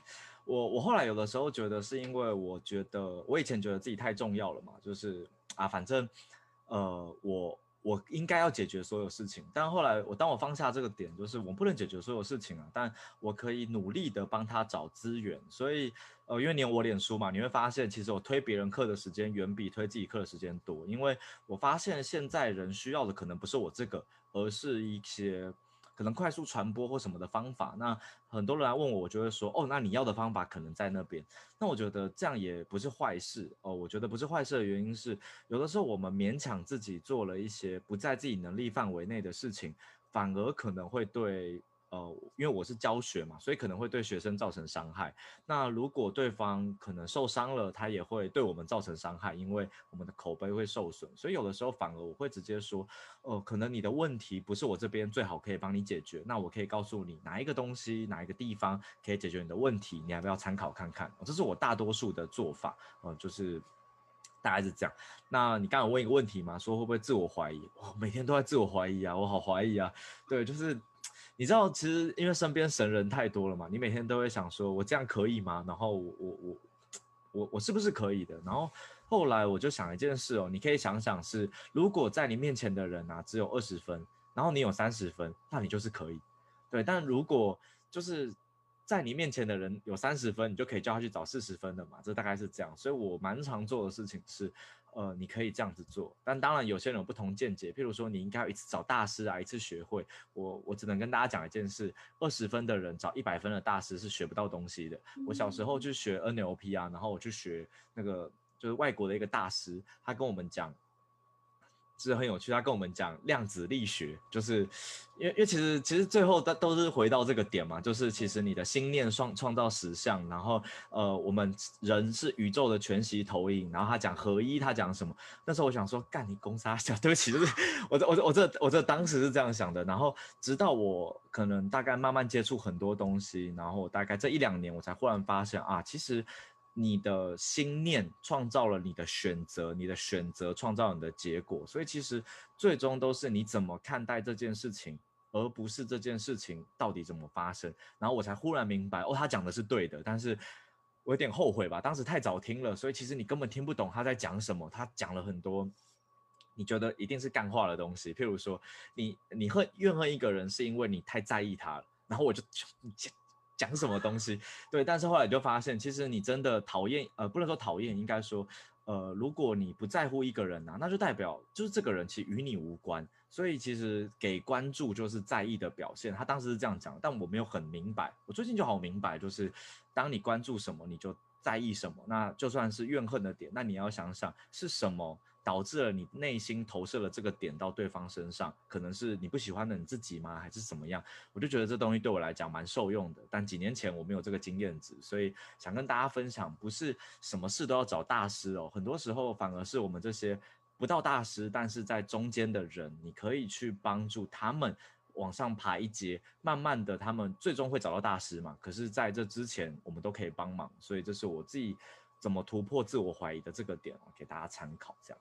我我后来有的时候觉得是因为我觉得我以前觉得自己太重要了嘛，就是啊，反正。呃，我我应该要解决所有事情，但后来我当我放下这个点，就是我不能解决所有事情啊，但我可以努力的帮他找资源。所以，呃，因为你有我脸书嘛，你会发现其实我推别人课的时间远比推自己课的时间多，因为我发现现在人需要的可能不是我这个，而是一些。可能快速传播或什么的方法，那很多人来问我，我就会说，哦，那你要的方法可能在那边。那我觉得这样也不是坏事哦。我觉得不是坏事的原因是，有的时候我们勉强自己做了一些不在自己能力范围内的事情，反而可能会对。呃，因为我是教学嘛，所以可能会对学生造成伤害。那如果对方可能受伤了，他也会对我们造成伤害，因为我们的口碑会受损。所以有的时候反而我会直接说，呃，可能你的问题不是我这边最好可以帮你解决，那我可以告诉你哪一个东西，哪一个地方可以解决你的问题，你要不要参考看看？这是我大多数的做法，呃，就是大概是这样。那你刚刚有问一个问题嘛，说会不会自我怀疑？我 <laughs> 每天都在自我怀疑啊，我好怀疑啊，对，就是。你知道，其实因为身边神人太多了嘛，你每天都会想说，我这样可以吗？然后我我我我我是不是可以的？然后后来我就想一件事哦，你可以想想是，如果在你面前的人啊只有二十分，然后你有三十分，那你就是可以，对。但如果就是在你面前的人有三十分，你就可以叫他去找四十分的嘛，这大概是这样。所以我蛮常做的事情是。呃，你可以这样子做，但当然有些人有不同见解。譬如说，你应该要一次找大师啊，一次学会。我我只能跟大家讲一件事：二十分的人找一百分的大师是学不到东西的。我小时候就学 NLP 啊，然后我去学那个就是外国的一个大师，他跟我们讲。是很有趣，他跟我们讲量子力学，就是因为因为其实其实最后都都是回到这个点嘛，就是其实你的心念创创造实相，然后呃我们人是宇宙的全息投影，然后他讲合一，他讲什么？那时候我想说干你公杀小，<laughs> 对不起，就是我这我这我这我这当时是这样想的，然后直到我可能大概慢慢接触很多东西，然后大概这一两年我才忽然发现啊，其实。你的心念创造了你的选择，你的选择创造你的结果，所以其实最终都是你怎么看待这件事情，而不是这件事情到底怎么发生。然后我才忽然明白，哦，他讲的是对的，但是我有点后悔吧，当时太早听了，所以其实你根本听不懂他在讲什么。他讲了很多你觉得一定是干话的东西，譬如说你你恨怨恨一个人是因为你太在意他了，然后我就。讲什么东西？对，但是后来就发现，其实你真的讨厌，呃，不能说讨厌，应该说，呃，如果你不在乎一个人啊，那就代表就是这个人其实与你无关。所以其实给关注就是在意的表现。他当时是这样讲，但我没有很明白。我最近就好明白，就是当你关注什么，你就在意什么。那就算是怨恨的点，那你要想想是什么。导致了你内心投射了这个点到对方身上，可能是你不喜欢的你自己吗？还是怎么样？我就觉得这东西对我来讲蛮受用的。但几年前我没有这个经验值，所以想跟大家分享，不是什么事都要找大师哦。很多时候反而是我们这些不到大师，但是在中间的人，你可以去帮助他们往上爬一阶，慢慢的他们最终会找到大师嘛。可是在这之前，我们都可以帮忙，所以这是我自己。怎么突破自我怀疑的这个点，给大家参考。这样，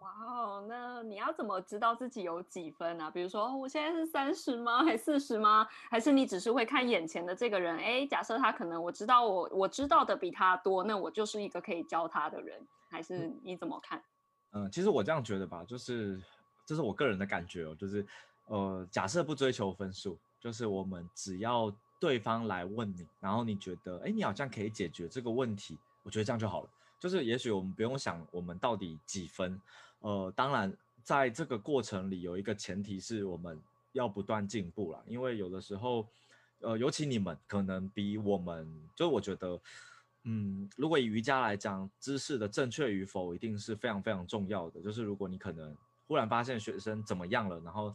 哇哦，那你要怎么知道自己有几分呢？比如说，我现在是三十吗？还四十吗？还是你只是会看眼前的这个人？哎，假设他可能我知道我我知道的比他多，那我就是一个可以教他的人，还是你怎么看？嗯，其实我这样觉得吧，就是这是我个人的感觉哦，就是呃，假设不追求分数，就是我们只要对方来问你，然后你觉得哎，你好像可以解决这个问题。我觉得这样就好了，就是也许我们不用想我们到底几分，呃，当然在这个过程里有一个前提是我们要不断进步啦，因为有的时候，呃，尤其你们可能比我们，就是我觉得，嗯，如果以瑜伽来讲，知识的正确与否一定是非常非常重要的，就是如果你可能忽然发现学生怎么样了，然后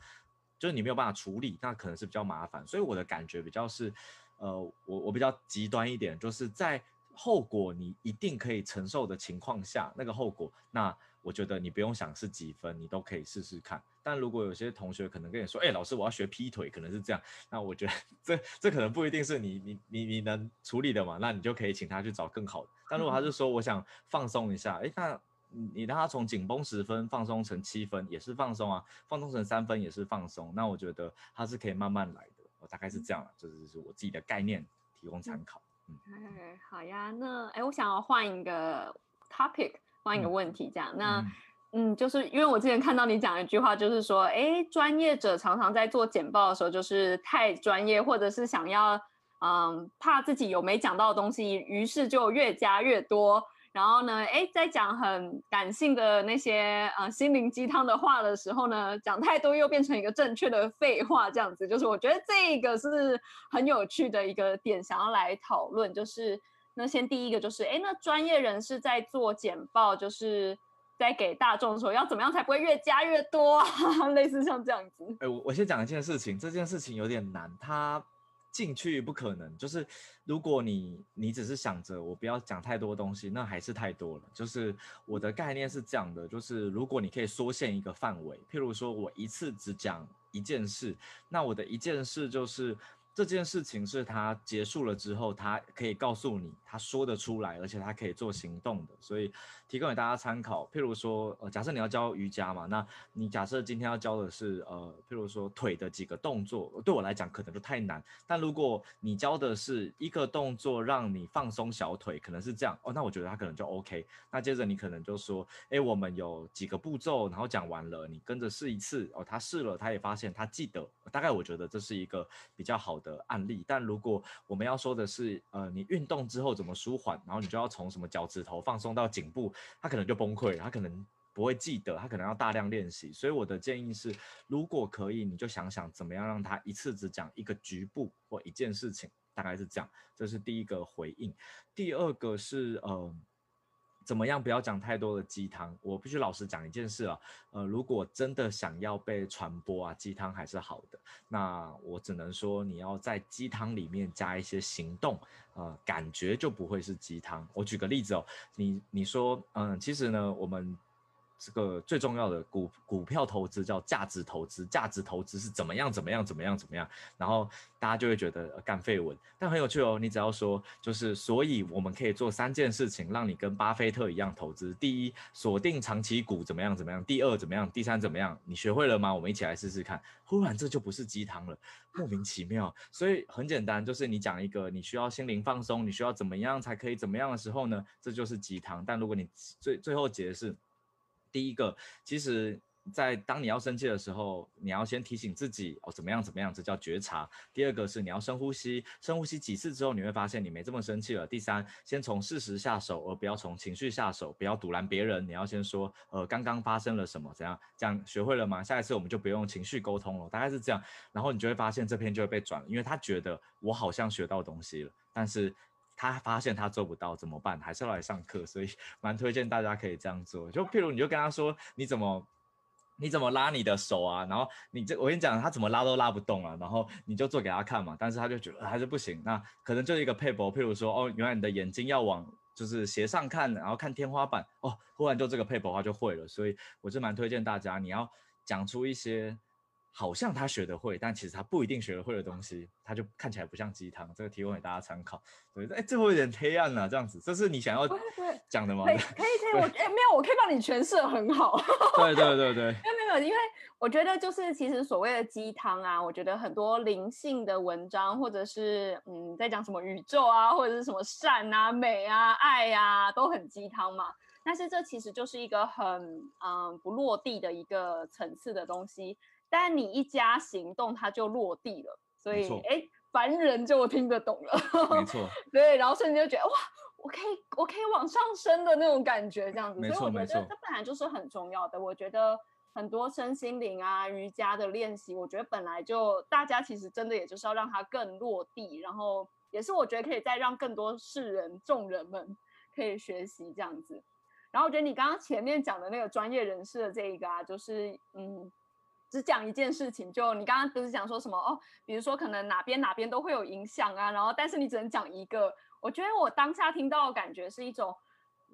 就是你没有办法处理，那可能是比较麻烦，所以我的感觉比较是，呃，我我比较极端一点，就是在。后果你一定可以承受的情况下，那个后果，那我觉得你不用想是几分，你都可以试试看。但如果有些同学可能跟你说，哎、欸，老师，我要学劈腿，可能是这样，那我觉得 <laughs> 这这可能不一定是你你你你能处理的嘛，那你就可以请他去找更好的。但如果他是说我想放松一下，哎、欸，那你让他从紧绷十分放松成七分也是放松啊，放松成三分也是放松，那我觉得他是可以慢慢来的。我大概是这样了，这就是我自己的概念，提供参考。哎，好呀，那哎，我想要换一个 topic，换一个问题，这样，嗯那嗯，嗯，就是因为我之前看到你讲一句话，就是说，哎，专业者常常在做简报的时候，就是太专业，或者是想要，嗯，怕自己有没讲到的东西，于是就越加越多。然后呢，哎，在讲很感性的那些呃心灵鸡汤的话的时候呢，讲太多又变成一个正确的废话，这样子，就是我觉得这个是很有趣的一个点，想要来讨论。就是那先第一个就是，哎，那专业人士在做简报，就是在给大众说要怎么样才不会越加越多啊，<laughs> 类似像这样子。哎，我我先讲一件事情，这件事情有点难，它。进去不可能，就是如果你你只是想着我不要讲太多东西，那还是太多了。就是我的概念是这样的，就是如果你可以缩限一个范围，譬如说我一次只讲一件事，那我的一件事就是。这件事情是他结束了之后，他可以告诉你，他说得出来，而且他可以做行动的，所以提供给大家参考。譬如说，呃，假设你要教瑜伽嘛，那你假设今天要教的是，呃，譬如说腿的几个动作，对我来讲可能就太难。但如果你教的是一个动作，让你放松小腿，可能是这样哦，那我觉得他可能就 OK。那接着你可能就说，哎，我们有几个步骤，然后讲完了，你跟着试一次哦，他试了，他也发现他记得，大概我觉得这是一个比较好的的。案例，但如果我们要说的是，呃，你运动之后怎么舒缓，然后你就要从什么脚趾头放松到颈部，他可能就崩溃，他可能不会记得，他可能要大量练习。所以我的建议是，如果可以，你就想想怎么样让他一次只讲一个局部或一件事情，大概是这样。这是第一个回应。第二个是，呃。怎么样？不要讲太多的鸡汤。我必须老实讲一件事啊，呃，如果真的想要被传播啊，鸡汤还是好的。那我只能说，你要在鸡汤里面加一些行动，呃，感觉就不会是鸡汤。我举个例子哦，你你说，嗯，其实呢，我们。这个最重要的股股票投资叫价值投资，价值投资是怎么样怎么样怎么样怎么样，然后大家就会觉得干废文，但很有趣哦。你只要说就是，所以我们可以做三件事情，让你跟巴菲特一样投资。第一，锁定长期股怎么样怎么样；第二，怎么样；第三，怎么样？你学会了吗？我们一起来试试看。忽然这就不是鸡汤了，莫名其妙。所以很简单，就是你讲一个你需要心灵放松，你需要怎么样才可以怎么样的时候呢，这就是鸡汤。但如果你最最后解释。第一个，其实在当你要生气的时候，你要先提醒自己哦，怎么样怎么样，这叫觉察。第二个是你要深呼吸，深呼吸几次之后，你会发现你没这么生气了。第三，先从事实下手，而不要从情绪下手，不要阻拦别人。你要先说，呃，刚刚发生了什么？怎样？这样学会了吗？下一次我们就不用情绪沟通了，大概是这样。然后你就会发现这篇就会被转，因为他觉得我好像学到东西了，但是他发现他做不到，怎么办？还是要来上课，所以 <laughs> 蛮推荐大家可以这样做。就譬如你就跟他说，你怎么？你怎么拉你的手啊？然后你这我跟你讲，他怎么拉都拉不动啊。然后你就做给他看嘛，但是他就觉得还是不行。那可能就是一个配博，譬如说哦，原来你的眼睛要往就是斜上看，然后看天花板哦，忽然就这个配博的话就会了。所以我是蛮推荐大家，你要讲出一些。好像他学得会，但其实他不一定学得会的东西，他就看起来不像鸡汤。这个提供给大家参考。对，哎，最后有点黑暗啊，这样子，这是你想要讲的吗？可以，可以，可以。我哎，没有，我可以帮你诠释很好。<laughs> 对对对对。没有没有，因为我觉得就是其实所谓的鸡汤啊，我觉得很多灵性的文章，或者是嗯，在讲什么宇宙啊，或者是什么善啊、美啊、爱啊，都很鸡汤嘛。但是这其实就是一个很嗯不落地的一个层次的东西。但你一加行动，它就落地了，所以哎，凡人就听得懂了。没 <laughs> 错，对，然后瞬间就觉得哇，我可以，我可以往上升的那种感觉，这样子。没错，没错。这本来就是很重要的。我觉得很多身心灵啊、瑜伽的练习，我觉得本来就大家其实真的也就是要让它更落地，然后也是我觉得可以再让更多世人众人们可以学习这样子。然后我觉得你刚刚前面讲的那个专业人士的这一个啊，就是嗯。只讲一件事情，就你刚刚不是讲说什么哦？比如说可能哪边哪边都会有影响啊，然后但是你只能讲一个。我觉得我当下听到的感觉是一种，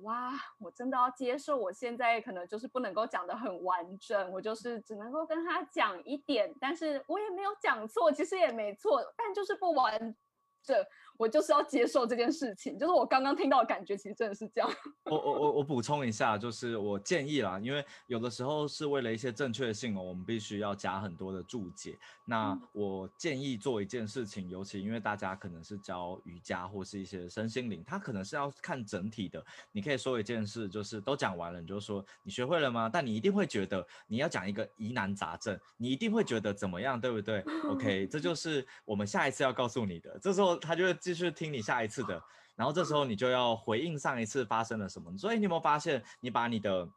哇，我真的要接受，我现在可能就是不能够讲得很完整，我就是只能够跟他讲一点，但是我也没有讲错，其实也没错，但就是不完整。我就是要接受这件事情，就是我刚刚听到的感觉，其实真的是这样。<laughs> 我我我我补充一下，就是我建议啦，因为有的时候是为了一些正确性哦，我们必须要加很多的注解。那我建议做一件事情，尤其因为大家可能是教瑜伽或是一些身心灵，他可能是要看整体的。你可以说一件事，就是都讲完了，你就说你学会了吗？但你一定会觉得你要讲一个疑难杂症，你一定会觉得怎么样，对不对？OK，这 <laughs> 就是我们下一次要告诉你的。这时候他就会。继续听你下一次的，然后这时候你就要回应上一次发生了什么。所以你有没有发现，你把你的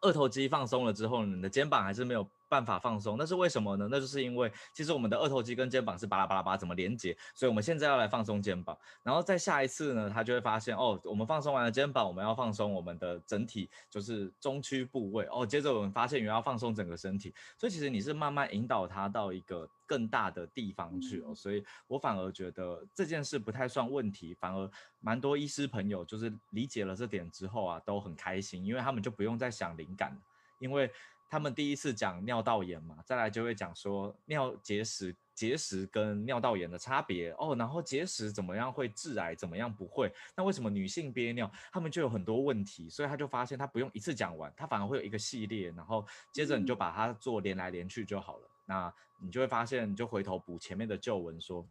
二头肌放松了之后，你的肩膀还是没有办法放松，那是为什么呢？那就是因为其实我们的二头肌跟肩膀是巴拉巴拉巴怎么连接，所以我们现在要来放松肩膀，然后在下一次呢，他就会发现哦，我们放松完了肩膀，我们要放松我们的整体，就是中区部位哦。接着我们发现，原来要放松整个身体，所以其实你是慢慢引导他到一个更大的地方去哦。所以我反而觉得这件事不太算问题，反而蛮多医师朋友就是理解了这点之后啊，都很开心，因为他们就不用再想灵感，因为。他们第一次讲尿道炎嘛，再来就会讲说尿结石、结石跟尿道炎的差别哦，然后结石怎么样会致癌，怎么样不会？那为什么女性憋尿，他们就有很多问题？所以他就发现他不用一次讲完，他反而会有一个系列，然后接着你就把它做连来连去就好了。那你就会发现，你就回头补前面的旧文说。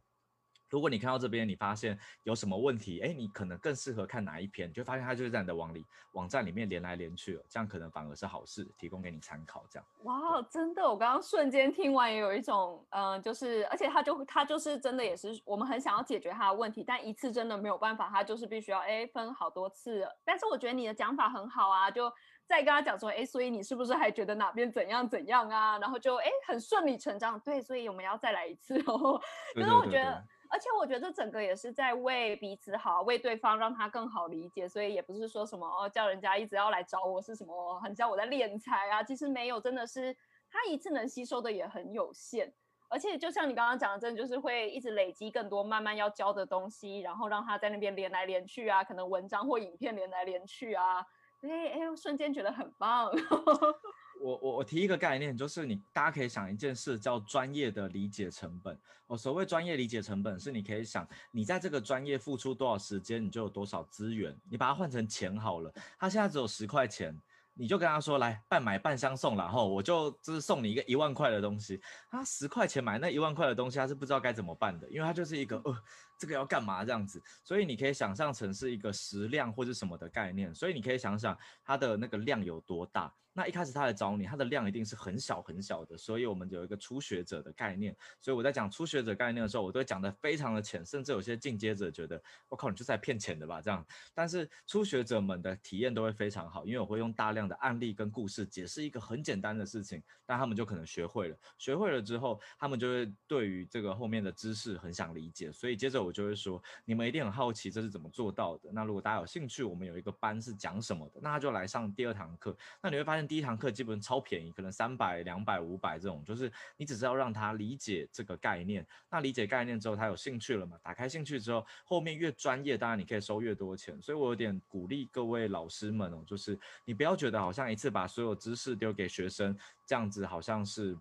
如果你看到这边，你发现有什么问题，哎，你可能更适合看哪一篇，你就发现它就是在你的网里网站里面连来连去了，这样可能反而是好事，提供给你参考。这样，哇，真的，我刚刚瞬间听完也有一种，嗯、呃，就是，而且他就他就是真的也是我们很想要解决他的问题，但一次真的没有办法，他就是必须要哎分好多次。但是我觉得你的讲法很好啊，就再跟他讲说，哎，所以你是不是还觉得哪边怎样怎样啊？然后就哎很顺理成章，对，所以我们要再来一次哦。<laughs> 可是我觉得。而且我觉得这整个也是在为彼此好，为对方让他更好理解，所以也不是说什么哦，叫人家一直要来找我是什么，很叫我在敛财啊，其实没有，真的是他一次能吸收的也很有限。而且就像你刚刚讲的，真的就是会一直累积更多慢慢要教的东西，然后让他在那边连来连去啊，可能文章或影片连来连去啊，哎哎，瞬间觉得很棒。<laughs> 我我我提一个概念，就是你大家可以想一件事，叫专业的理解成本。我所谓专业理解成本，是你可以想，你在这个专业付出多少时间，你就有多少资源。你把它换成钱好了，他现在只有十块钱，你就跟他说，来半买半相送，然后我就就是送你一个一万块的东西。他十块钱买那一万块的东西，他是不知道该怎么办的，因为他就是一个呃，这个要干嘛这样子。所以你可以想象成是一个食量或者什么的概念，所以你可以想想它的那个量有多大。那一开始他来找你，他的量一定是很小很小的，所以我们有一个初学者的概念。所以我在讲初学者概念的时候，我都会讲的非常的浅，甚至有些进阶者觉得我靠，你就在骗钱的吧这样。但是初学者们的体验都会非常好，因为我会用大量的案例跟故事解释一个很简单的事情，但他们就可能学会了。学会了之后，他们就会对于这个后面的知识很想理解，所以接着我就会说，你们一定很好奇这是怎么做到的。那如果大家有兴趣，我们有一个班是讲什么的，那他就来上第二堂课。那你会发现。第一堂课基本超便宜，可能三百、两百、五百这种，就是你只是要让他理解这个概念。那理解概念之后，他有兴趣了嘛？打开兴趣之后，后面越专业，当然你可以收越多钱。所以我有点鼓励各位老师们哦，就是你不要觉得好像一次把所有知识丢给学生，这样子好像是。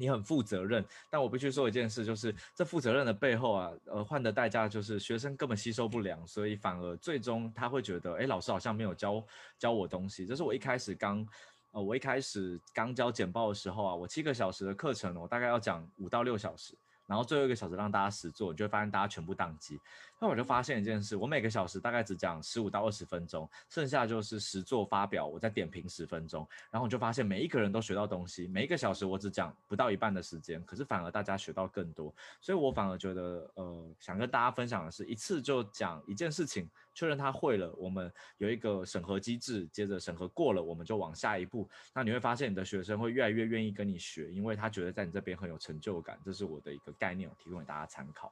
你很负责任，但我必须说一件事，就是这负责任的背后啊，呃，换的代价就是学生根本吸收不良，所以反而最终他会觉得，哎，老师好像没有教教我东西。这是我一开始刚，呃，我一开始刚教简报的时候啊，我七个小时的课程，我大概要讲五到六小时。然后最后一个小时让大家实做，你就会发现大家全部宕机。那我就发现一件事，我每个小时大概只讲十五到二十分钟，剩下就是实做发表，我再点评十分钟。然后我就发现每一个人都学到东西，每一个小时我只讲不到一半的时间，可是反而大家学到更多。所以我反而觉得，呃，想跟大家分享的是，一次就讲一件事情。确认他会了，我们有一个审核机制，接着审核过了，我们就往下一步。那你会发现你的学生会越来越愿意跟你学，因为他觉得在你这边很有成就感。这是我的一个概念，我提供给大家参考。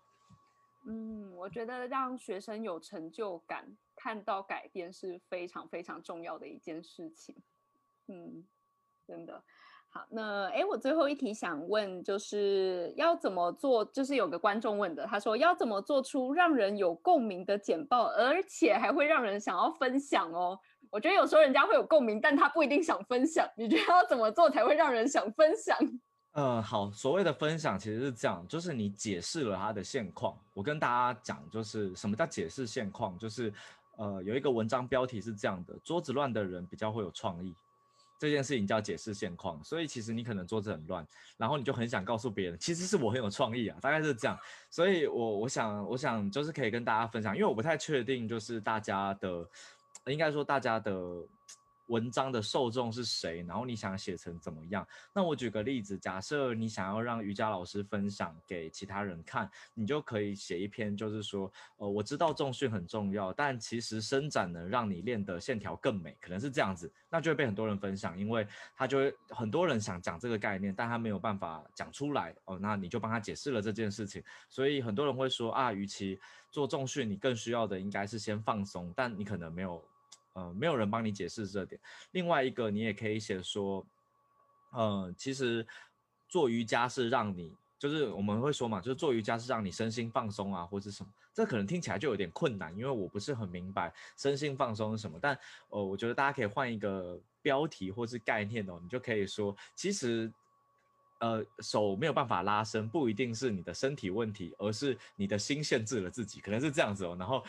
嗯，我觉得让学生有成就感，看到改变是非常非常重要的一件事情。嗯，真的。好，那哎，我最后一题想问，就是要怎么做？就是有个观众问的，他说要怎么做出让人有共鸣的简报，而且还会让人想要分享哦。我觉得有时候人家会有共鸣，但他不一定想分享。你觉得要怎么做才会让人想分享？呃，好，所谓的分享其实是这样，就是你解释了他的现况。我跟大家讲，就是什么叫解释现况？就是呃，有一个文章标题是这样的：桌子乱的人比较会有创意。这件事情叫解释现况，所以其实你可能桌子很乱，然后你就很想告诉别人，其实是我很有创意啊，大概是这样。所以我我想我想就是可以跟大家分享，因为我不太确定就是大家的，应该说大家的。文章的受众是谁？然后你想写成怎么样？那我举个例子，假设你想要让瑜伽老师分享给其他人看，你就可以写一篇，就是说，呃，我知道重训很重要，但其实伸展能让你练得线条更美，可能是这样子，那就会被很多人分享，因为他就会很多人想讲这个概念，但他没有办法讲出来哦，那你就帮他解释了这件事情，所以很多人会说啊，与其做重训，你更需要的应该是先放松，但你可能没有。呃，没有人帮你解释这点。另外一个，你也可以写说，呃，其实做瑜伽是让你，就是我们会说嘛，就是做瑜伽是让你身心放松啊，或是什么。这可能听起来就有点困难，因为我不是很明白身心放松是什么。但呃，我觉得大家可以换一个标题或是概念哦，你就可以说，其实呃，手没有办法拉伸，不一定是你的身体问题，而是你的心限制了自己，可能是这样子哦。然后。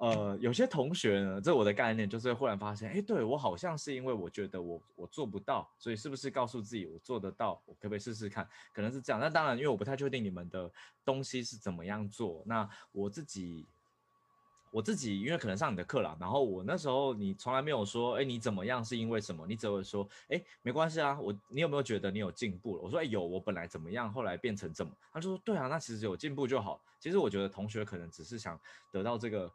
呃，有些同学呢，这我的概念就是忽然发现，哎，对，我好像是因为我觉得我我做不到，所以是不是告诉自己我做得到，我可不可以试试看？可能是这样。那当然，因为我不太确定你们的东西是怎么样做。那我自己，我自己因为可能上你的课了，然后我那时候你从来没有说，哎，你怎么样是因为什么？你只会说，哎，没关系啊，我你有没有觉得你有进步了？我说，哎，有，我本来怎么样，后来变成怎么？他就说，对啊，那其实有进步就好。其实我觉得同学可能只是想得到这个。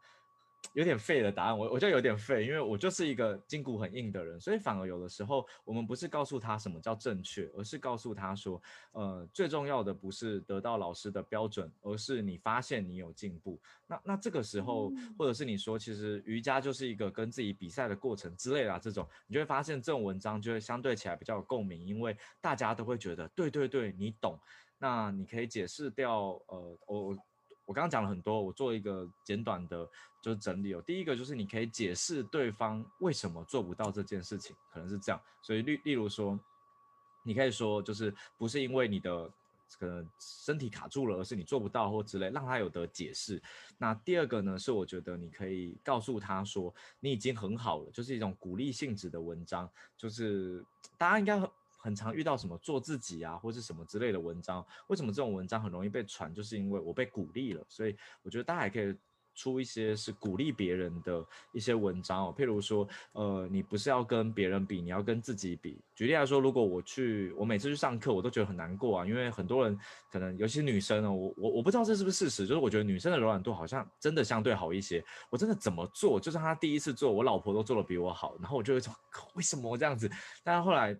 有点废的答案，我我就有点废，因为我就是一个筋骨很硬的人，所以反而有的时候我们不是告诉他什么叫正确，而是告诉他说，呃，最重要的不是得到老师的标准，而是你发现你有进步。那那这个时候，或者是你说，其实瑜伽就是一个跟自己比赛的过程之类的这种，你就会发现这种文章就会相对起来比较有共鸣，因为大家都会觉得，对对对，你懂。那你可以解释掉，呃，我。我刚刚讲了很多，我做一个简短的，就是整理哦。第一个就是你可以解释对方为什么做不到这件事情，可能是这样。所以例例如说，你可以说就是不是因为你的可能身体卡住了，而是你做不到或之类，让他有的解释。那第二个呢，是我觉得你可以告诉他说你已经很好了，就是一种鼓励性质的文章，就是大家应该。很常遇到什么做自己啊，或是什么之类的文章，为什么这种文章很容易被传？就是因为我被鼓励了，所以我觉得大家也可以出一些是鼓励别人的一些文章哦，譬如说，呃，你不是要跟别人比，你要跟自己比。举例来说，如果我去，我每次去上课，我都觉得很难过啊，因为很多人可能，尤其女生呢，我我我不知道这是不是事实，就是我觉得女生的柔软度好像真的相对好一些。我真的怎么做，就是她第一次做，我老婆都做的比我好，然后我就会说，为什么这样子？但是后来，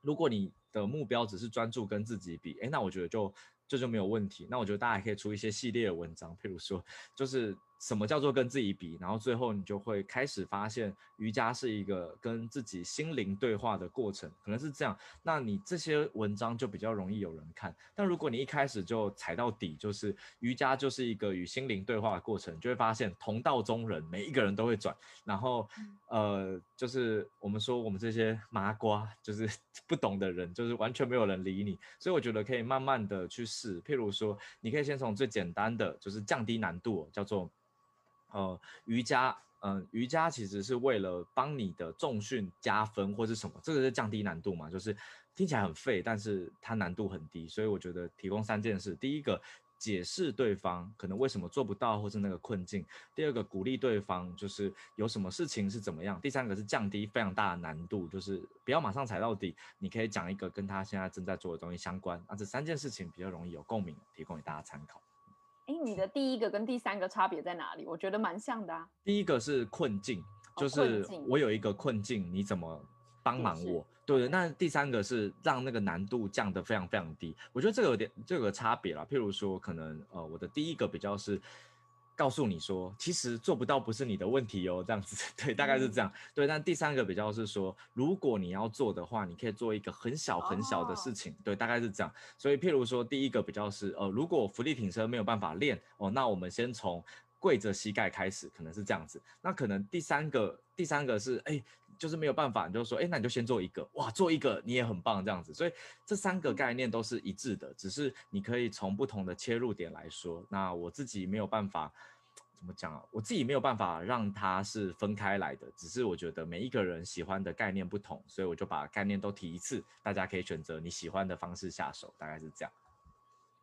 如果你的目标只是专注跟自己比，哎，那我觉得就。这就没有问题。那我觉得大家也可以出一些系列的文章，譬如说，就是。什么叫做跟自己比？然后最后你就会开始发现，瑜伽是一个跟自己心灵对话的过程，可能是这样。那你这些文章就比较容易有人看。但如果你一开始就踩到底，就是瑜伽就是一个与心灵对话的过程，就会发现同道中人每一个人都会转。然后，呃，就是我们说我们这些麻瓜，就是 <laughs> 不懂的人，就是完全没有人理你。所以我觉得可以慢慢的去试。譬如说，你可以先从最简单的，就是降低难度，叫做。呃，瑜伽，嗯、瑜伽其实是为了帮你的重训加分或是什么，这个是降低难度嘛，就是听起来很废，但是它难度很低，所以我觉得提供三件事：第一个，解释对方可能为什么做不到或是那个困境；第二个，鼓励对方就是有什么事情是怎么样；第三个是降低非常大的难度，就是不要马上踩到底，你可以讲一个跟他现在正在做的东西相关，那这三件事情比较容易有共鸣，提供给大家参考。哎，你的第一个跟第三个差别在哪里？我觉得蛮像的啊。第一个是困境，就是我有一个困境，你怎么帮忙我？对对。那第三个是让那个难度降得非常非常低。我觉得这个有点这个差别啦。譬如说，可能呃，我的第一个比较是。告诉你说，其实做不到不是你的问题哦，这样子，<laughs> 对，大概是这样，对。但第三个比较是说，如果你要做的话，你可以做一个很小很小的事情，对，大概是这样。所以，譬如说，第一个比较是，呃，如果伏地挺身没有办法练哦，那我们先从跪着膝盖开始，可能是这样子。那可能第三个，第三个是，哎。就是没有办法，你就说，哎，那你就先做一个，哇，做一个你也很棒这样子，所以这三个概念都是一致的，只是你可以从不同的切入点来说。那我自己没有办法，怎么讲啊？我自己没有办法让它是分开来的，只是我觉得每一个人喜欢的概念不同，所以我就把概念都提一次，大家可以选择你喜欢的方式下手，大概是这样。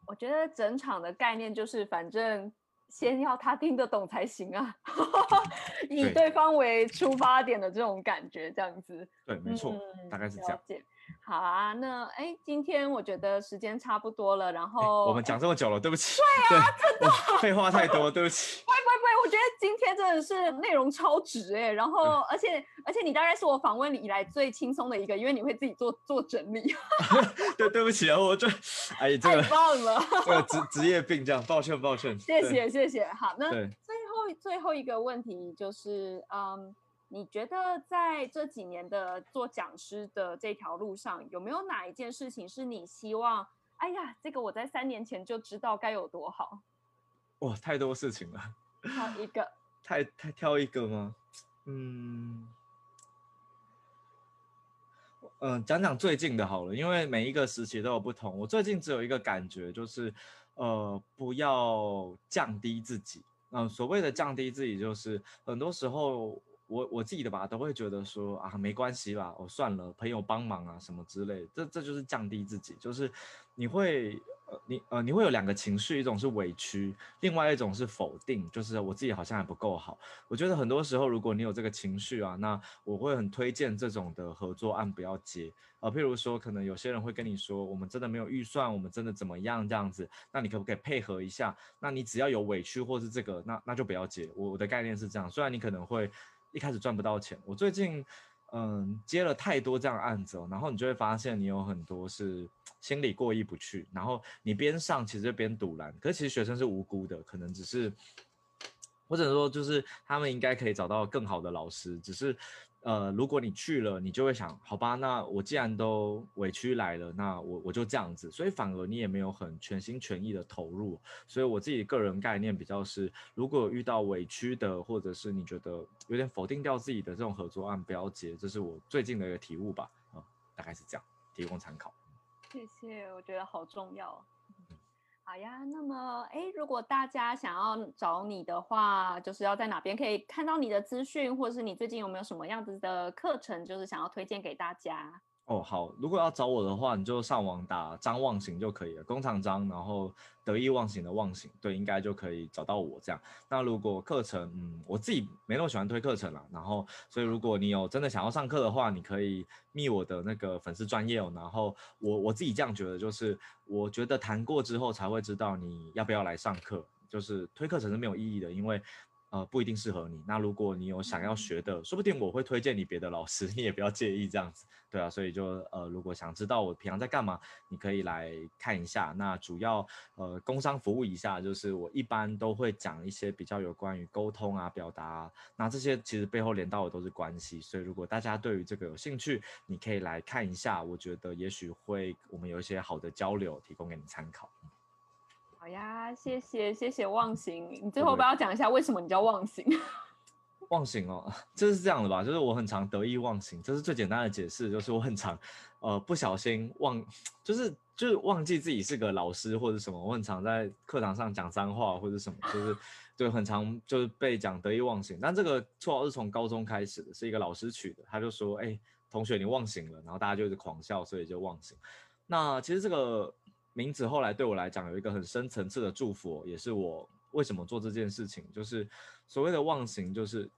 我觉得整场的概念就是，反正。先要他听得懂才行啊，<laughs> 以对方为出发点的这种感觉，这样子。对，没错，嗯、大概是这样。好啊，那哎，今天我觉得时间差不多了，然后我们讲这么久了，对不起。对啊，真的废话太多，对不起。<laughs> 不会不会不会，我觉得今天真的是内容超值哎，然后而且而且你大概是我访问你以来最轻松的一个，因为你会自己做做整理。<laughs> 对，对不起啊，我这哎，这个太棒了，这个职职业病这样，抱歉抱歉。谢谢谢谢，好，那最后最后一个问题就是嗯。你觉得在这几年的做讲师的这条路上，有没有哪一件事情是你希望？哎呀，这个我在三年前就知道该有多好。哇，太多事情了。挑一个。<laughs> 太太挑一个吗？嗯，嗯、呃，讲讲最近的好了，因为每一个时期都有不同。我最近只有一个感觉，就是呃，不要降低自己。嗯、呃，所谓的降低自己，就是很多时候。我我自己的吧，都会觉得说啊，没关系吧，哦，算了，朋友帮忙啊，什么之类，这这就是降低自己，就是你会呃，你呃，你会有两个情绪，一种是委屈，另外一种是否定，就是我自己好像还不够好。我觉得很多时候，如果你有这个情绪啊，那我会很推荐这种的合作案不要接啊。譬如说，可能有些人会跟你说，我们真的没有预算，我们真的怎么样这样子，那你可不可以配合一下？那你只要有委屈或是这个，那那就不要接。我我的概念是这样，虽然你可能会。一开始赚不到钱，我最近嗯接了太多这样的案子哦，然后你就会发现你有很多是心里过意不去，然后你边上其实边阻拦，可是其实学生是无辜的，可能只是或者说就是他们应该可以找到更好的老师，只是。呃，如果你去了，你就会想，好吧，那我既然都委屈来了，那我我就这样子，所以反而你也没有很全心全意的投入。所以我自己个人概念比较是，如果遇到委屈的，或者是你觉得有点否定掉自己的这种合作案，不要接，这是我最近的一个体悟吧，啊、大概是这样，提供参考。谢谢，我觉得好重要。好呀，那么哎，如果大家想要找你的话，就是要在哪边可以看到你的资讯，或者是你最近有没有什么样子的课程，就是想要推荐给大家？哦，好，如果要找我的话，你就上网打张忘形就可以了，工厂张，然后得意忘形的忘形，对，应该就可以找到我这样。那如果课程，嗯，我自己没那么喜欢推课程啦，然后，所以如果你有真的想要上课的话，你可以密我的那个粉丝专业哦。然后我我自己这样觉得，就是我觉得谈过之后才会知道你要不要来上课，就是推课程是没有意义的，因为。呃，不一定适合你。那如果你有想要学的，说不定我会推荐你别的老师，你也不要介意这样子，对啊。所以就呃，如果想知道我平常在干嘛，你可以来看一下。那主要呃，工商服务一下，就是我一般都会讲一些比较有关于沟通啊、表达啊，那这些其实背后连到的都是关系。所以如果大家对于这个有兴趣，你可以来看一下，我觉得也许会我们有一些好的交流，提供给你参考。好呀，谢谢谢谢忘形，你最后不要讲一下为什么你叫忘形？<laughs> 忘形哦，<laughs> 就是这样的吧，就是我很常得意忘形，这是最简单的解释，就是我很常呃不小心忘，就是就是忘记自己是个老师或者什么，我很常在课堂上讲脏话或者什么，就是就很常就是被讲得意忘形，但这个绰号是从高中开始的，是一个老师取的，他就说，哎，同学你忘形了，然后大家就一直狂笑，所以就忘形。那其实这个。名字后来对我来讲有一个很深层次的祝福，也是我为什么做这件事情，就是所谓的忘形，就是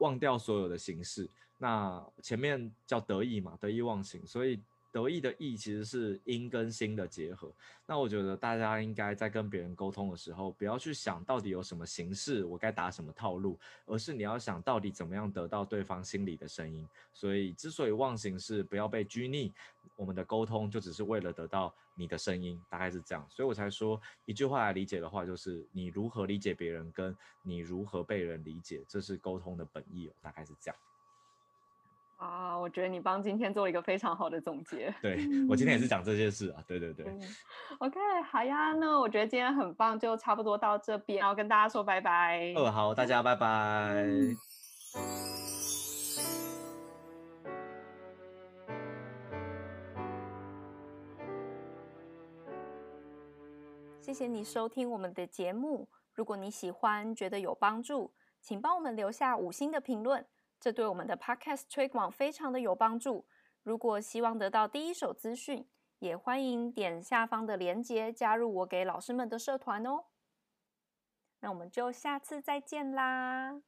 忘掉所有的形式。那前面叫得意嘛，得意忘形，所以。得意的意其实是音跟心的结合。那我觉得大家应该在跟别人沟通的时候，不要去想到底有什么形式，我该打什么套路，而是你要想到底怎么样得到对方心里的声音。所以之所以忘形是不要被拘泥，我们的沟通就只是为了得到你的声音，大概是这样。所以我才说一句话来理解的话，就是你如何理解别人，跟你如何被人理解，这是沟通的本意哦，大概是这样。啊，我觉得你帮今天做了一个非常好的总结。对，我今天也是讲这些事啊，对对对。嗯、OK，好呀，那我觉得今天很棒，就差不多到这边，然后跟大家说拜拜。哦，好，大家拜拜。嗯、谢谢你收听我们的节目，如果你喜欢，觉得有帮助，请帮我们留下五星的评论。这对我们的 Podcast 推广非常的有帮助。如果希望得到第一手资讯，也欢迎点下方的链接加入我给老师们的社团哦。那我们就下次再见啦！